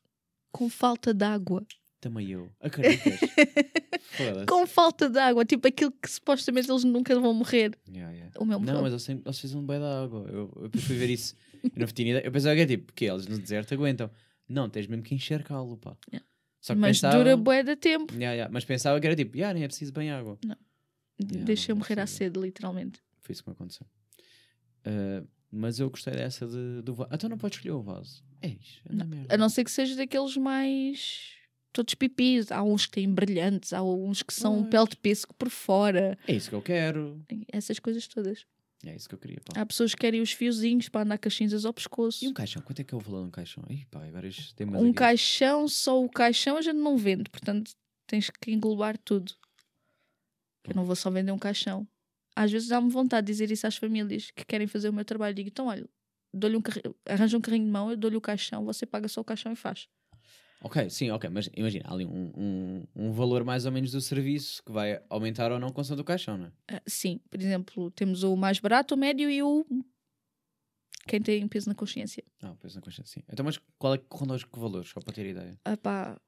com falta de água. Também eu. Acreditas? Com falta de água, tipo aquilo que supostamente eles nunca vão morrer. Ya, ya. O meu Não, mas eles, sempre, eles precisam de bem da água. Eu, eu fui ver isso. Eu não tinha ideia. Eu pensava que é tipo, que eles no deserto aguentam. Não, tens mesmo que encharcá-lo, pá. Yeah. Mas dura bué de tempo. Ya, ya. Mas pensava que era tipo, ya, nem é preciso bem água. Yeah, Deixei não morrer à sede, literalmente. Foi isso que me aconteceu. Ah, mas eu gostei dessa de, do vaso. Então não podes escolher o vaso. Eis, anda merda. A não ser que seja daqueles mais. Todos pipis. Há uns que têm brilhantes, há uns que são Pois. pele de pêssego por fora. É isso que eu quero. Essas coisas todas. É isso que eu queria, pá. Há pessoas que querem os fiozinhos para andar com as cinzas ao pescoço. E um caixão? Quanto é que é o valor de um caixão? Ih, pá, isto tem mais Um aqui. caixão, só o caixão a gente não vende, portanto tens que englobar tudo. Eu não vou só vender um caixão. Às vezes dá-me vontade de dizer isso às famílias que querem fazer o meu trabalho. Digo, então olha, dou-lhe um arranja um carrinho de mão, eu dou-lhe o caixão, você paga só o caixão e faz. Ok, sim, ok. Mas imagina, há ali um, um, um valor mais ou menos do serviço que vai aumentar ou não com do caixão, não é? Ah, sim, por exemplo, temos o mais barato, o médio e o. Quem tem peso na consciência. Ah, pois na consciência, sim. Então, mas qual é que ronda que valores? Só para ter ideia. Ah, pá,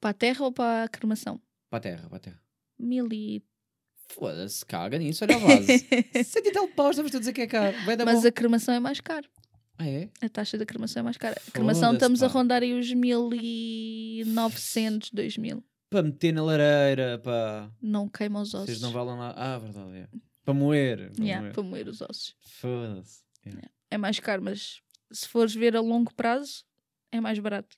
para a terra ou para a cremação? Para a terra, para a terra. Mil e. Foda-se, caga nisso, olha o vaso. Cento e tal paus, estamos a dizer que é caro. Mas bom. a cremação é mais caro. Ah, é? A taxa da cremação é mais cara. A cremação estamos a pá. rondar aí os 1900, 2000. Para meter na lareira, para... Não queima os ossos. Vocês não valem lá. Ah, verdade, é. Para moer. Para Yeah, moer. para moer os ossos. Foda-se. Yeah. É mais caro, mas se fores ver a longo prazo, é mais barato.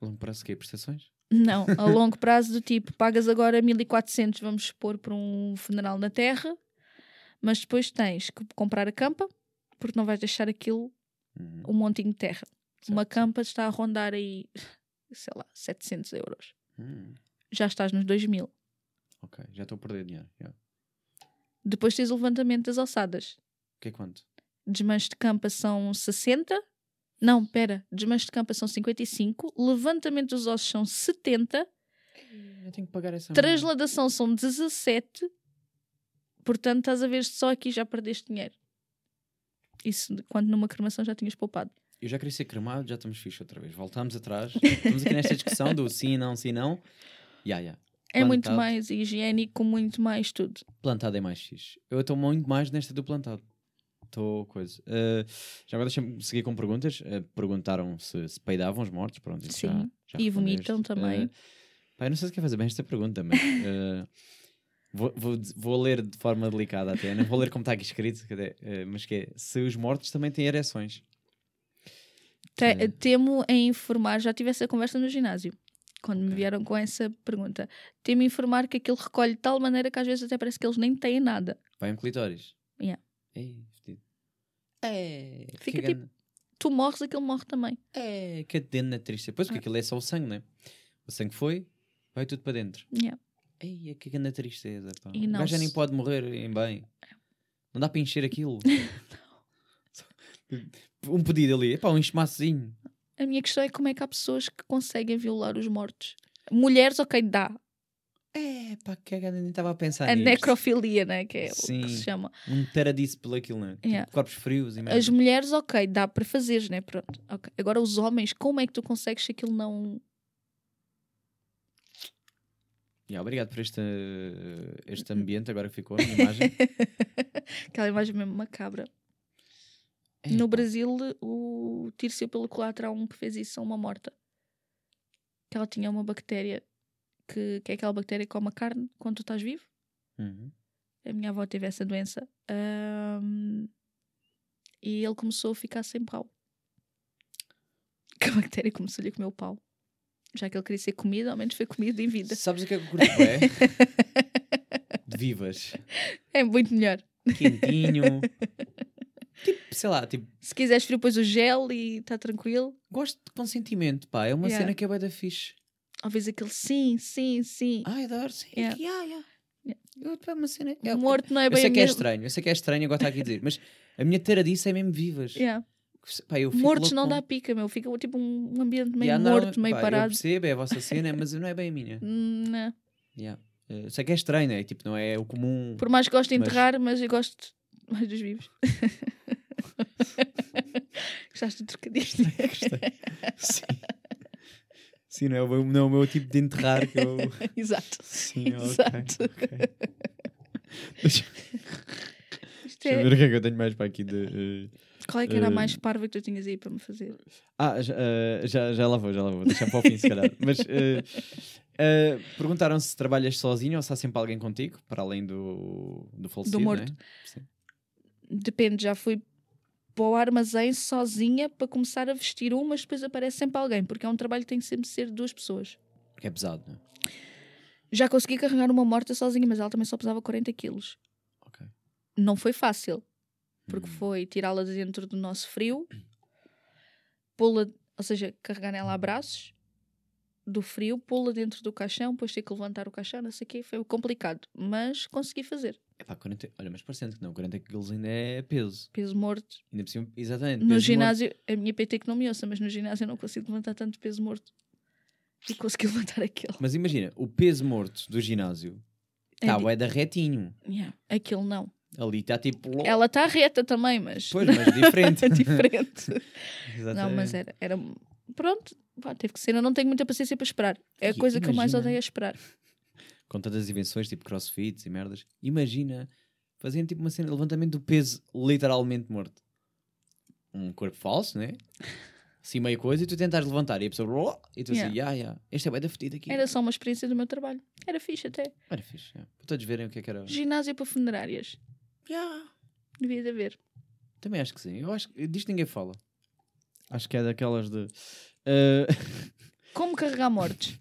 Longo prazo quê? Prestações? Não, a longo prazo do tipo, pagas agora 1400, vamos expor por um funeral na terra, mas depois tens que comprar a campa, porque não vais deixar aquilo Uhum. um montinho de terra. Uma Certo. campa está a rondar aí, sei lá, 700 euros. Hum, Já estás nos 2000. ok, já estou a perder dinheiro. yeah. Depois tens o levantamento das alçadas. Que é quanto? Desmanche de campa são 60. Não, pera. Desmanche de campa são 55. Levantamento dos ossos são 70. Eu tenho que pagar essa merda. Transladação são 17. Portanto, estás a ver só aqui já perdeste dinheiro. Isso quando numa cremação já tinhas poupado. Eu já queria ser cremado, já estamos fixe outra vez. Voltamos atrás. Estamos aqui nesta discussão do sim, não, sim, não. Ya, ya. É muito mais higiênico, muito mais tudo. Plantado é mais fixe. Eu estou muito mais nesta do plantado. Estou coisa. Uh, já agora deixa-me seguir com perguntas. Uh, perguntaram se, se peidavam os mortos. Pronto, isso já- Sim. já E vomitam também. Uh, pá, eu não sei se quer fazer bem esta pergunta, mas vou, vou, vou ler de forma delicada até. Não vou ler como está aqui escrito, cadê? Uh, mas que é se os mortos também têm ereções. Te- É. Temo em informar, já tive essa conversa no ginásio, quando me Ok. vieram com essa pergunta. Temo em informar que aquilo recolhe de tal maneira que às vezes até parece que eles nem têm nada. Vai um clitóris. Ei, fedido. É. Fica tipo- Tu morres, aquele morre também. É, que dentro na triste. Pois, Ah. porque aquilo é só o sangue, não é? O sangue foi, vai tudo para dentro. Yeah. Ei, é que grande tristeza, pá. E o não gajo já nem se- pode morrer em bem. Não dá para encher aquilo. um pedido ali, pá, um enxemacinho. A minha questão é como é que há pessoas que conseguem violar os mortos. Mulheres, ok, dá. É, pá, que eu nem estava a pensar a nisto. necrofilia, né? Que é o Sim. que se chama. Um teradice pelo aquilo, não é? Tipo, Yeah. corpos frios e As merda. mulheres, ok, dá para fazeres, né? Pronto. ok. Agora, os homens, como é que tu consegues se aquilo não. Yeah, obrigado por este, este ambiente, agora que ficou a minha imagem. Aquela imagem mesmo macabra. É, No. Brasil, o Tírcio pelo Culatra há um que fez isso a uma morta. Que ela tinha uma bactéria que, que é aquela bactéria que come a carne quando tu estás vivo. Uhum. A minha avó teve essa doença. Ahm, e ele começou a ficar sem pau. Que a bactéria começou-lhe a comer o pau. Já que ele queria ser comido, ao menos foi comido em vida. Sabes o que é que eu curto é? De vivas. É muito melhor. Quentinho. tipo, sei lá, tipo, Se quiseres frio, pões o gel e está tranquilo. gosto de consentimento, pá. É uma Yeah. cena que é bem da fixe. Às vezes aquele sim, sim, sim. Ai, adoro, sim. Yeah. Yeah, yeah. Eu, é uma cena. o morto não é Eu bem sei a que é minha- estranho, eu sei que é estranho agora estar aqui a dizer, mas a minha taradice é mesmo vivas. Yeah. Pá, eu Mortos não com- dá pica, meu. Fica tipo um ambiente meio Yeah, não, morto, meio pá, Eu parado. percebo, é a vossa cena, mas não é bem a minha. Hum, não. Yeah. Eh, sei que é estranho, né? Tipo, não é o comum. Por mais que gosto de Mas- enterrar, mas eu gosto mais dos vivos. Gostaste do trocadilho? Sim. Sim, não é, o meu, não é o meu tipo de enterrar que eu. Exato. Sim, Exato. ok. Isto deixa eu é- ver o que é que eu tenho mais para aqui de. eh, Qual é que era a Eh, mais parva que tu tinhas aí para me fazer? Ah, já, eh, já, já lá vou, já lá vou. Deixa para o fim, se calhar. Mas eh, eh, perguntaram se trabalhas sozinho ou se há sempre alguém contigo, para além do, do falecido, morto. né? Depende, já fui para o armazém sozinha para começar a vestir um, mas depois aparece sempre alguém, porque é um trabalho que tem que sempre ser de duas pessoas. Que é pesado, não é? Já consegui carregar uma morta sozinha, mas ela também só pesava 40 quilos. Não foi fácil, porque Hum. foi tirá-la de dentro do nosso frio, pô-la, ou seja, carregar nela a braços do frio, pô-la dentro do caixão, depois ter que levantar o caixão, não sei o quê, foi complicado, mas consegui fazer. Epá, 40, olha, mas parecendo que não, 40 quilos ainda é peso. Peso morto. Ainda por cima, exatamente. No ginásio, a minha PT que não me ouça, mas no ginásio eu não consigo levantar tanto peso morto. E consegui levantar aquele. morto. Mas imagina, o peso morto do ginásio É está di- bué da retinho. Yeah, aquele não. Ali está tipo. Ela está reta também, mas. Pois, mas diferente. é diferente. Não, mas era, era. Pronto, pá, teve que ser. Eu não tenho muita paciência para esperar. É a coisa que eu mais imagina- odeio é esperar. Com tantas invenções, tipo crossfits e merdas. Imagina fazendo tipo uma cena de levantamento do peso literalmente morto. Um corpo falso, né? Assim meio coisa e tu tentares levantar e a pessoa. E tu assim, Yeah. yeah, yeah, este é bem da fedido aqui. Era só uma experiência do meu trabalho. Era fixe até. Era fixe, yeah. para todos verem o que é que era. Ginásio para funerárias. Yeah. Devia de haver. Também acho que sim. Eu acho que disto ninguém fala. Acho que é daquelas de. eh, Como carregar mortes?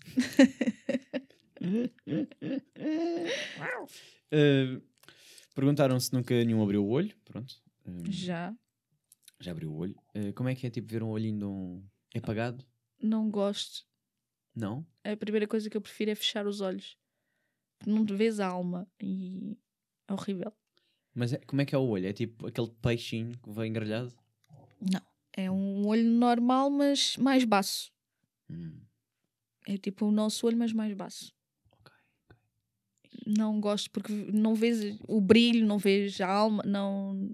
eh, perguntaram se nunca nenhum abriu o olho. Pronto. Eh, Já. já abriu o olho. Como é que é tipo ver um olhinho de um. É apagado? Não gosto. Não? A primeira coisa que eu prefiro é fechar os olhos. Não te vês a alma. E é horrível. Mas é- como é que é o olho? É tipo aquele peixinho que vem engrelhado? Não. É um olho normal, mas mais baço. Hum, É tipo o nosso olho, mas mais baço. ok. Não gosto porque não vês o brilho, não vês a alma, não.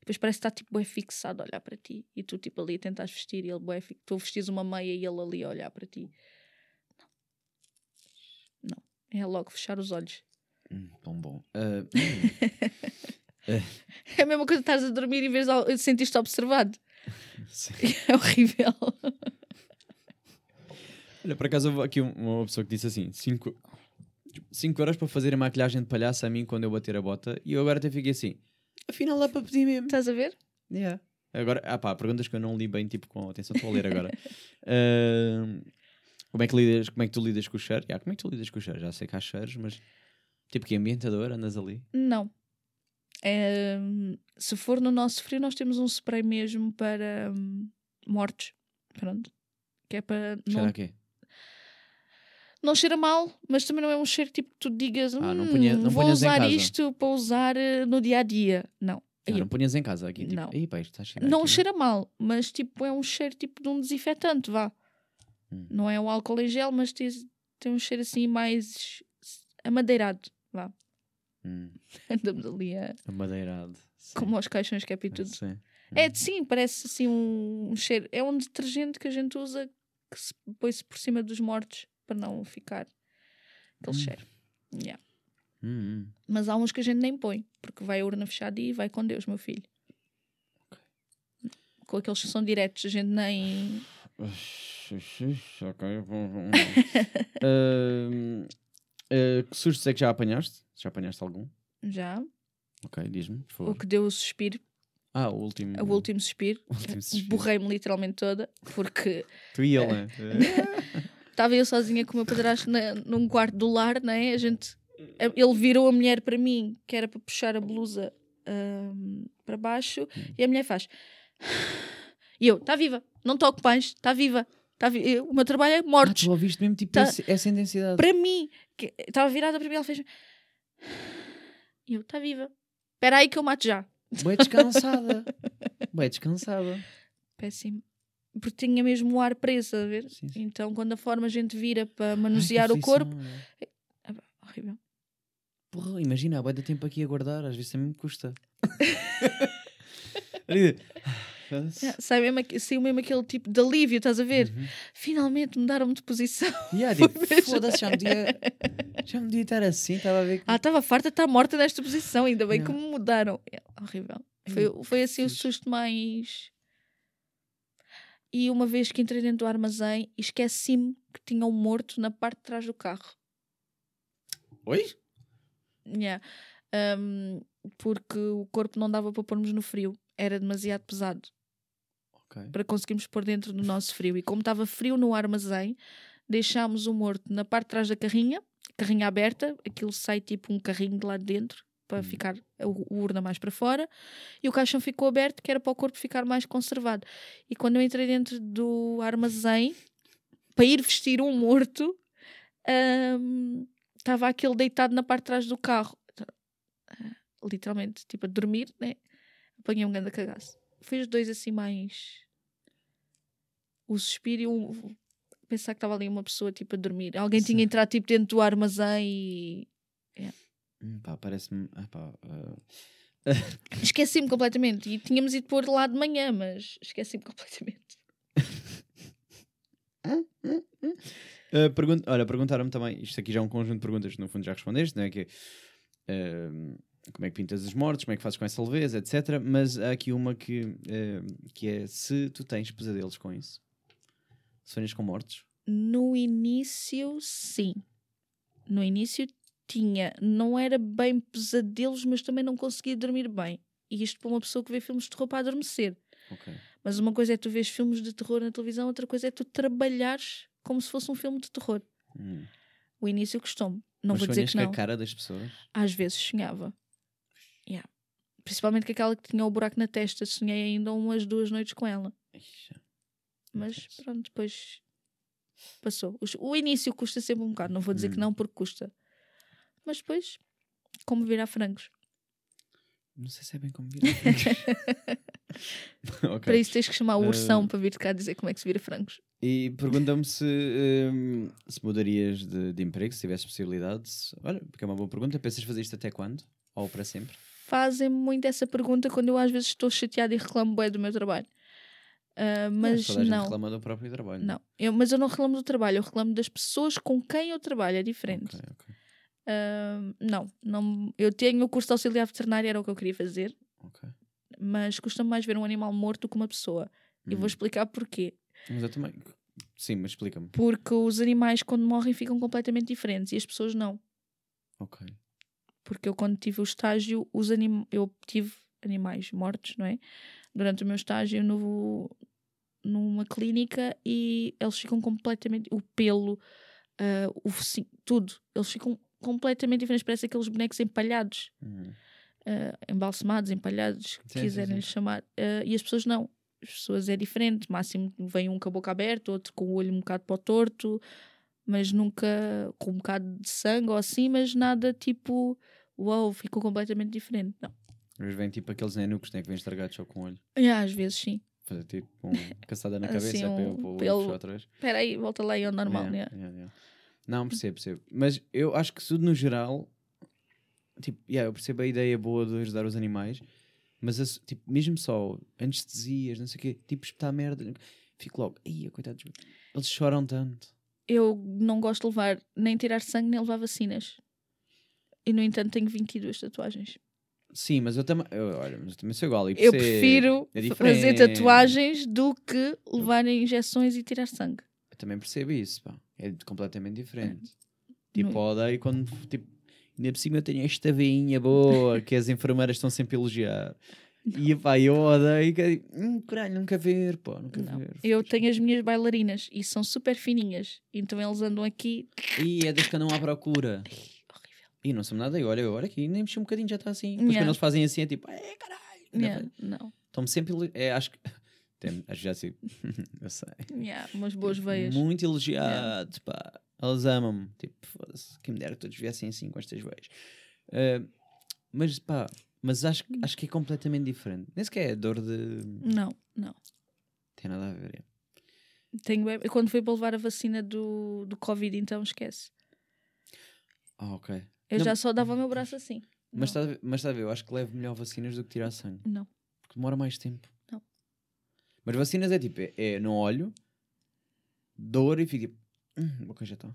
Depois parece que está tipo bem fixado a olhar para ti e tu tipo ali a tentar vestir e ele fi- tu vestes uma meia e ele ali a olhar para ti. Não. Não. É logo fechar os olhos. Hum, tão bom. Hum, É a mesma coisa que estás a dormir e vês, sentiste observado. sim. É horrível. Olha, por acaso aqui um- uma pessoa que disse assim: 5 euros para fazer a maquilhagem de palhaço a mim quando eu bater a bota. E eu agora até fiquei assim: afinal dá para pedir mesmo. Estás a ver? Yeah. Agora, ah pá, perguntas que eu não li bem, tipo, com atenção, estou a ler agora. Ahm, como, é que lidas, como é que tu lidas com o cheiro? Yeah, como é que tu lidas com o cheiro? Já sei que há cheiros, mas tipo que ambientador, andas ali. Não. É, se for no nosso frio, nós temos um spray mesmo para hum, mortos. Pronto. Que é para Cheira não, a quê? não cheira mal, mas também não é um cheiro tipo que tu digas, Ah, não "Hum, punha- não vou usar casa." isto para usar eh, no dia a dia. Não. Ah, não punhas em casa aqui, tipo, Não. "Ei, pá, cheirar não aqui." cheira mal, mas tipo é um cheiro tipo de um desinfetante, vá. Hum. Não é um álcool em gel, mas tem, tem um cheiro assim mais amadeirado, vá. Hum, Andamos ali a, amadeirado. Sim. como aos caixões que é tudo. Sim. É, sim, parece assim um, cheiro. É um detergente que a gente usa que se põe-se por cima dos mortos para não ficar aquele Hum. cheiro. Yeah. Hum, hum. Mas há uns que a gente nem põe, porque vai a urna fechada e vai com Deus, meu filho. Com aqueles que são diretos, a gente nem. Ok, bom, ah, que sustos é que já apanhaste? Já apanhaste algum? Já. Ok, diz-me, por O que deu o suspiro, Ah, o último. o último suspiro. suspiro. Borrei-me literalmente toda, porque Tu e ele, né? estava eu sozinha com o meu padrasto na, num quarto do lar, né? A gente. Ele virou a mulher para mim, que era para puxar a blusa ahm, para baixo, e a mulher faz. E eu, está viva, não toco mais, está viva. Tá o meu trabalho é Ah, mortos. tu ouviste mesmo tipo Tá- essa intensidade. para mim, que estava virada para mim, ela fez. E eu, está viva. Espera aí que eu mato já. Bué descansada. Bué descansada. Péssimo. Porque tinha mesmo o ar preso, a ver? Sim, sim. Então, quando a forma a gente vira para Ai, manusear que o corpo. aflição. Ah, pá, horrível. Porra, imagina, há bué de tempo aqui a guardar, às vezes também me custa. Yeah, sai mesmo, aqu- saiu mesmo aquele tipo de alívio, estás a ver? Uhum. Finalmente mudaram-me de posição. Yeah, tipo, foda-se, já me devia, já me estar assim, estava a ver que... Ah, estava farta, está morta nesta posição, ainda bem Yeah. que me mudaram. É, horrível. Foi, foi assim o susto mais. E uma vez que entrei dentro do armazém, esqueci-me que tinha um morto na parte de trás do carro. Oi? Yeah. Um, porque o corpo não dava para pormos no frio, era demasiado pesado Ok. para conseguirmos pôr dentro do nosso frio. E como estava frio no armazém, deixámos o morto na parte de trás da carrinha, carrinha aberta, aquilo sai tipo um carrinho de lá de dentro para Hum. ficar o, o urna mais para fora, e o caixão ficou aberto, que era para o corpo ficar mais conservado. E quando eu entrei dentro do armazém para ir vestir um morto, hum, estava aquele deitado na parte de trás do carro, literalmente, tipo a dormir, né? Apanhei um grande cagaço. Os dois assim mais. O suspiro e o. Pensar que estava ali uma pessoa tipo a dormir. Alguém tinha Sim. entrado tipo dentro do armazém e. Hum, pá, parece-me... ah, pá, ah, Esqueci-me completamente. E tínhamos ido pôr lá de manhã, mas esqueci-me completamente. Uh, olha, perguntaram-me também, isto aqui já é um conjunto de perguntas que no fundo já respondeste, não é? Que, uh, como é que pintas os mortos, como é que fazes com essa leveza, etc. Mas há aqui uma que, uh, que é se tu tens pesadelos com isso. Sonhas com mortos? No início, sim. No início tinha. Não era bem pesadelos, mas também não conseguia dormir bem. E isto para uma pessoa que vê filmes de terror para adormecer. Ok. Mas uma coisa é tu vês filmes de terror na televisão, outra coisa é tu trabalhares como se fosse um filme de terror. Hum. O início custou-me. Não Mas vou dizer que não. com a cara das pessoas? Às vezes sonhava. Yeah. Principalmente com aquela que tinha o buraco na testa. Sonhei ainda umas duas noites com ela. Ixi. Mas pronto, depois passou. O início custa sempre um bocado. Não vou dizer que Hum. não, porque custa. Mas depois, como virar frangos. Não sei se é bem como vir. Para ok. isso tens que chamar o ursão Eh, para vir de cá dizer como é que se vira frangos. E pergunta-me se, hum, se mudarias de, de emprego, se tivesse possibilidade. Olha, porque é uma boa pergunta. Pensas fazer isto até quando? Ou para sempre? Fazem muito essa pergunta quando eu às vezes estou chateada e reclamo bem do meu trabalho. Ah, mas gente não. reclama do próprio trabalho. Não, eu, mas eu não reclamo do trabalho, eu reclamo das pessoas com quem eu trabalho, é diferente. Ok, ok. Ah, não, não, eu tenho o curso de auxiliar veterinário, era o que eu queria fazer, ok. mas custa-me mais ver um animal morto que uma pessoa. E Hum. vou explicar porquê. Mas eu também. Sim, mas explica-me. Porque os animais, quando morrem, ficam completamente diferentes e as pessoas não. Ok. Porque eu, quando tive o estágio, os anim... eu tive animais mortos, não é? Durante o meu estágio no... numa clínica e eles ficam completamente. O pelo, ah, o focinho, tudo. Eles ficam completamente diferentes. Parece aqueles bonecos empalhados. Hum. eh, embalsamados, empalhados, Sim, quiserem chamar. Eh, e as pessoas não. As pessoas é diferente. Máximo vem um com a boca aberta, outro com o olho um bocado para o torto, mas nunca com um bocado de sangue ou assim, mas nada tipo, uau, ficou completamente diferente. Não. Mas vem tipo aqueles nenucos né, que vêm estragados só com o olho. E às vezes sim. Fazer tipo um caçada na Assim, cabeça eu um para o pelo- vez. Espera aí, volta lá e é o normal. Yeah, yeah. yeah, yeah. Não, percebo, percebo. Mas eu acho que tudo no geral, tipo, yeah, eu percebo a ideia boa de ajudar os animais, mas tipo, mesmo só anestesias, não sei o quê, tipo, espetar merda, fico logo, ai, coitados, eles choram tanto. Eu não gosto de levar nem tirar sangue nem levar vacinas. E no entanto tenho 22 tatuagens. Sim, mas eu também, eu, olha, mas eu também sou igual. e Eu prefiro é fazer tatuagens do que levar injeções e tirar sangue. Eu também percebo isso, pá. É completamente diferente. Tipo, Não- odeio quando, tipo, ainda por cima eu tenho esta veinha boa que as enfermeiras estão sempre a elogiar. E pá, eu odeio que é tipo, hum, caralho, nunca ver, pô, nunca Não. ver. Eu tenho as minhas bailarinas e são super fininhas. Então eles andam aqui. E é das que andam à procura. E não sou nada, e olha, agora aqui nem mexi um bocadinho, já está assim. Depois Yeah. quando eles fazem assim é tipo, é caralho. Yeah, não. Estão-me sempre, é, acho que, tem, acho que já sei, eu sei. Yeah, umas boas veias. Muito elogiado, pá. Eles amam-me. Tipo, quem me dera que todos viessem assim com estas veias. Ah, mas pá, mas acho, acho que é completamente diferente. Nem sequer é dor de. Não, não. Tem nada a ver. é. Tenho, quando fui para levar a vacina do, do Covid, então esquece. Ah, ok. Eu Não. já só dava o meu braço assim. Mas Não. está a ver, mas está a ver, eu acho que levo melhor vacinas do que tirar sangue. Não. Porque demora mais tempo. Não. Mas vacinas é tipo, é, é no olho, dor e fica tipo, hum, ok, já está.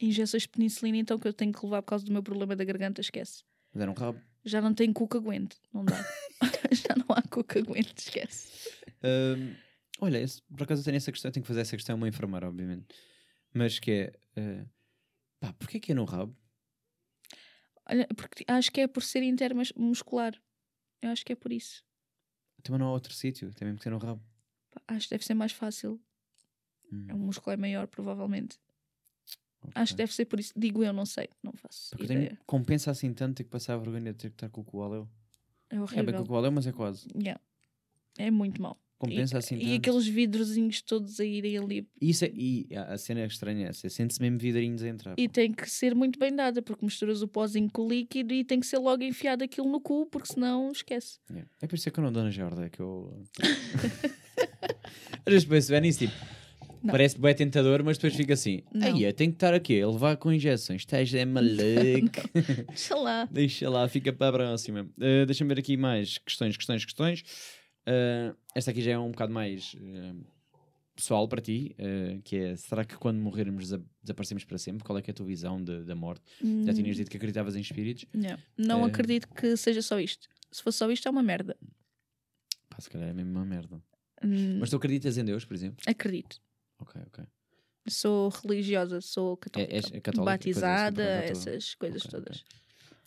Injeções de penicilina, então, que eu tenho que levar por causa do meu problema da garganta, esquece. Mas era um rabo. Já não tenho cu que aguente. Não dá. já não há cu que aguente, esquece. Ahm, olha, esse- por acaso eu tenho essa questão, eu tenho que fazer essa questão a uma enfermeira, obviamente. Mas que é, ah, pá, porquê que é no rabo? Olha, porque acho que é por ser intermuscular. Eu acho que é por isso. Também não há outro sítio, tem mesmo que ser no rabo. Acho que deve ser mais fácil. Hum, O músculo é maior, provavelmente. ok. Acho que deve ser por isso. Digo eu, não sei. Não faço Porque eu tenho, ideia. compensa assim tanto ter que passar a vergonha de ter que estar com o coaleu. É É bem horrível. com o coaleu, mas é quase. Yeah. É muito mau. Compensa e, assim e tanto. aqueles vidrozinhos todos a irem ali. Isso é, e a cena é estranha, é essa, sente-se mesmo vidrinhos a entrar. E pá. tem que ser muito bem dada, porque misturas o pozinho com o líquido e tem que ser logo enfiado aquilo no cu, porque senão esquece. Yeah. É por isso é que eu não dou na Jorda, é que eu. Às vezes penso, bem nisso, tipo, Não. parece bem tentador, mas depois fica assim: aí, tem que estar aqui, a levar com injeções, estás é maluco. Deixa lá. Deixa lá, fica para a próxima. Uh, Deixa-me ver aqui mais questões, questões, questões. Uh, esta aqui já é um bocado mais uh, pessoal para ti, uh, que é, será que quando morrermos desa- desaparecemos para sempre? Qual é é a tua visão da morte? Já tinhas dito que acreditavas em espíritos? Não, não É. acredito que seja só isto. Se fosse só isto, é uma merda. Pá, se calhar é mesmo uma merda. Hum, Mas tu acreditas em Deus, por exemplo? Acredito. Ok, ok. Sou religiosa, sou católica. és católica, batizada, pois é, isso me essas coisas Ok, ok. todas.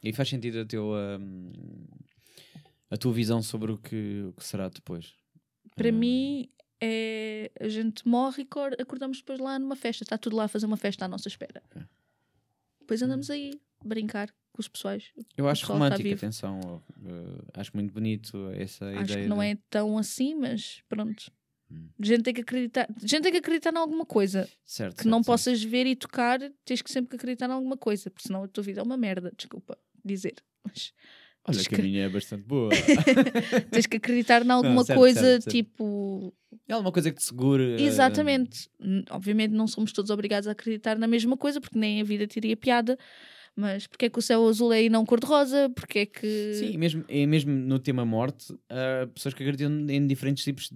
E faz sentido a, teu, um, a tua visão sobre o que, o que será depois? Para Hum. mim, é, a gente morre e cor- acordamos depois lá numa festa. Está tudo lá a fazer uma festa à nossa espera. Depois andamos aí a brincar com os pessoais. Eu acho romântico, atenção. uh, acho muito bonito essa Acho ideia. que não de- é tão assim, mas pronto. Hum. Gente tem que acreditar. gente tem que acreditar em alguma coisa certo, que certo, não certo. possas ver e tocar. Tens que sempre que acreditar em alguma coisa, porque senão a tua vida é uma merda. Desculpa dizer. Mas Olha que a minha é bastante boa. tens que acreditar em alguma certo, coisa, certo, certo. tipo. é alguma coisa que te segure. uh, Exatamente. N- Obviamente não somos todos obrigados a acreditar na mesma coisa, porque nem a vida teria piada. Mas porque é que o céu azul é e não cor-de-rosa? Porque é que. Sim, mesmo, mesmo no tema morte, há pessoas que acreditam em diferentes tipos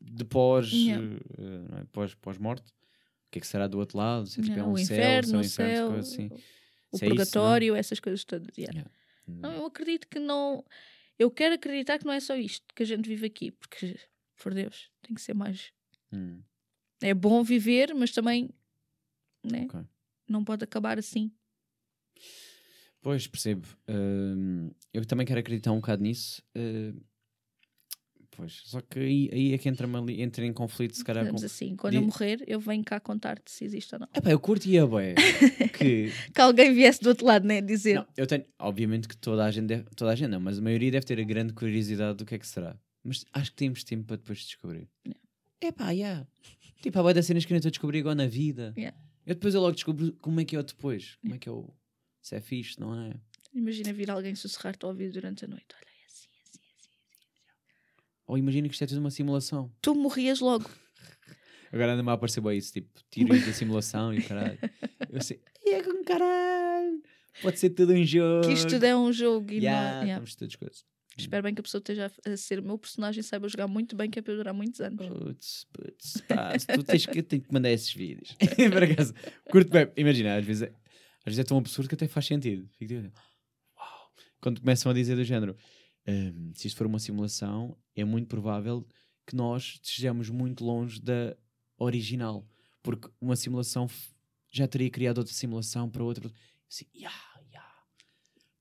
de pós, Yeah. uh, não é? pós, pós-morte. O que é que será do outro lado? Se é, tipo, é Não, um o céu, inferno, se é um inferno, céu, coisa assim. o Se é isso, purgatório, essas coisas todas. yeah. Não, eu acredito que não. Eu quero acreditar que não é só isto que a gente vive aqui, porque, por Deus, tem que ser mais. Hum, É bom viver, mas também. Né? ok. Não pode acabar assim. Pois, percebo. Hum, eu também quero acreditar um bocado nisso. uh, Pois, só que aí, aí é que entra, ali, entra em conflito, se calhar. Fazemos Com... assim, quando eu morrer, eu venho cá contar-te se existe ou não. Epá, eu curtia, bué, que Que alguém viesse do outro lado, né? Dizer. Não, eu tenho, obviamente que toda a gente, deve, toda a gente não, mas a maioria deve ter a grande curiosidade do que é que será. Mas acho que temos tempo para depois descobrir. É pá, yeah. Tipo, há bué das cenas que eu nem estou a descobrir agora na vida. Yeah. Eu depois eu logo descubro como é que é o depois. Como é que é o. Se é fixe, não é? Imagina vir alguém sussurrar-te ao ouvido durante a noite. Olha, é assim, é assim, é assim. Ou imagina que isto é tudo uma simulação. Tu morrias logo. Agora anda-me a aparecer bem isso, tipo, tiros da simulação e caralho. Eu sei, e é com caralho. Pode ser tudo um jogo. Que isto tudo é um jogo e Yeah, não. yeah. estamos todas coisas. Espero bem que a pessoa esteja a ser o meu personagem e saiba jogar muito bem, que é para durar muitos anos. Putz, putz, pá, tu tens que, tenho que mandar esses vídeos. Por acaso, curto bem. Imagina, às vezes, é, às vezes é tão absurdo que até faz sentido. Fico tipo, uau. Quando começam a dizer do género, "Hum, se isto for uma simulação, é muito provável que nós estejamos muito longe da original. Porque uma simulação já teria criado outra simulação para outra. Assim, yeah, yeah.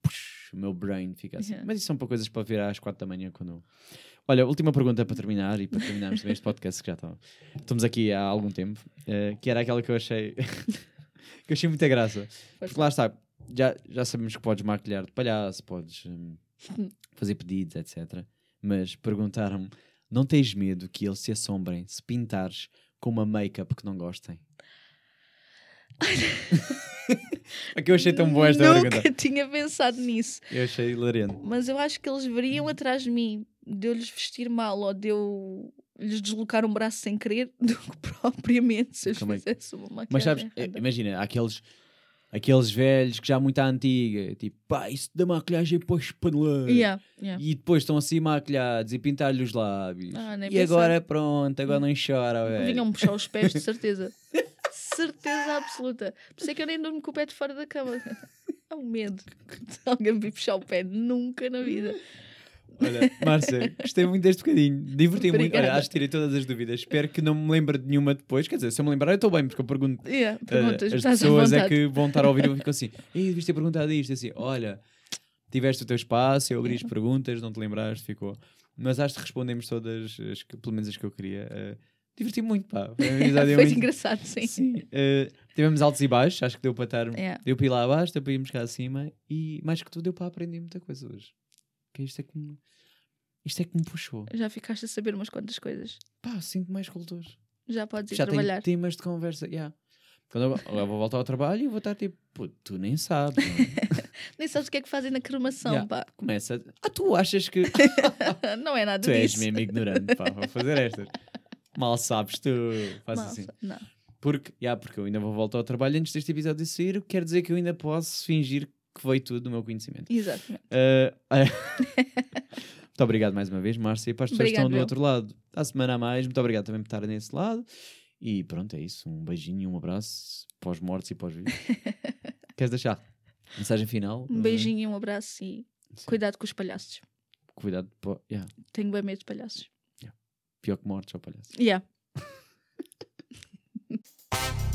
Push, o meu brain fica assim. Yeah. Mas isso são para coisas para ver às quatro da manhã quando. Olha, última pergunta para terminar e para terminarmos também este podcast que já está. Estamos aqui há algum tempo, eh, que era aquela que eu achei que eu achei muita graça. Porque lá está, já, já sabemos que podes maquilhar de palhaço, podes hum, fazer pedidos, etc. Mas perguntaram-me: não tens medo que eles se assombrem se pintares com uma make-up que não gostem? é que eu achei tão boa esta Nunca pergunta. tinha pensado nisso. Eu achei hilarante. Mas eu acho que eles veriam atrás de mim de eu lhes vestir mal ou de eu lhes deslocar um braço sem querer do que propriamente se eu lhes Também. fizesse uma maquiagem. Mas sabes, eh, imagina, há aqueles, aqueles velhos que já muito à antiga, tipo, pá, isso da maquilhagem para os. Yeah, yeah. E depois estão assim maquilhados e pintar-lhe os lábios. Ah, e pensar. agora pronto, agora não chora, velho. Vinham puxar os pés, de certeza. certeza absoluta. Por isso é que eu nem durmo com o pé de fora da cama. É um medo. Se alguém me puxar o pé, nunca na vida. Olha, Márcia, gostei muito deste bocadinho. Diverti-me muito. Olha, acho que tirei todas as dúvidas. Espero que não me lembre de nenhuma depois. Quer dizer, se eu me lembrar, eu estou bem, porque eu pergunto. Yeah, eh, perguntas, as estás à pessoas é que vão estar a ouvir e ficam assim: Ei, devias ter perguntado isto. Assim, olha, tiveste o teu espaço, eu abri as perguntas, não te lembraste, ficou. Mas acho que respondemos todas, as que, pelo menos as que eu queria. Eh, Diverti-me muito, pá. Foi, Foi muito- engraçado, sim. Sim. eh, tivemos altos e baixos, acho que deu para estar. Yeah. Deu para ir lá abaixo, deu para irmos cá acima e mais que tudo deu para aprender muita coisa hoje. Que isto é que me, isto é que me puxou. Já ficaste a saber umas quantas coisas. Pá, sinto mais cultor. Já podes ir Já trabalhar. tenho temas de conversa. Yeah. Quando eu, agora vou voltar ao trabalho e vou estar tipo, pô, tu nem sabes. é?" Nem sabes o que é que fazem na cremação, Yeah. pá. Começa. Ah, tu achas que. Não é nada tu és disso. mesmo ignorante, pá, vou fazer estas. Mal sabes tu. Faz assim. Não. Porque, yeah, porque eu ainda vou voltar ao trabalho antes deste episódio de sair, o que quer dizer que eu ainda posso fingir que veio tudo do meu conhecimento. Exatamente. Uh, muito obrigado mais uma vez, Márcia, e para as pessoas que estão do outro lado. À semana a mais, muito obrigado também por estarem nesse lado. E pronto, é isso. Um beijinho, e um abraço para os mortos e para os vivos. Queres deixar? Mensagem final? Um é? beijinho, e um abraço e Sim. cuidado com os palhaços. Cuidado. Po... Yeah. Tenho bem medo de palhaços. Yeah. Pior que mortos ou palhaços. Yeah.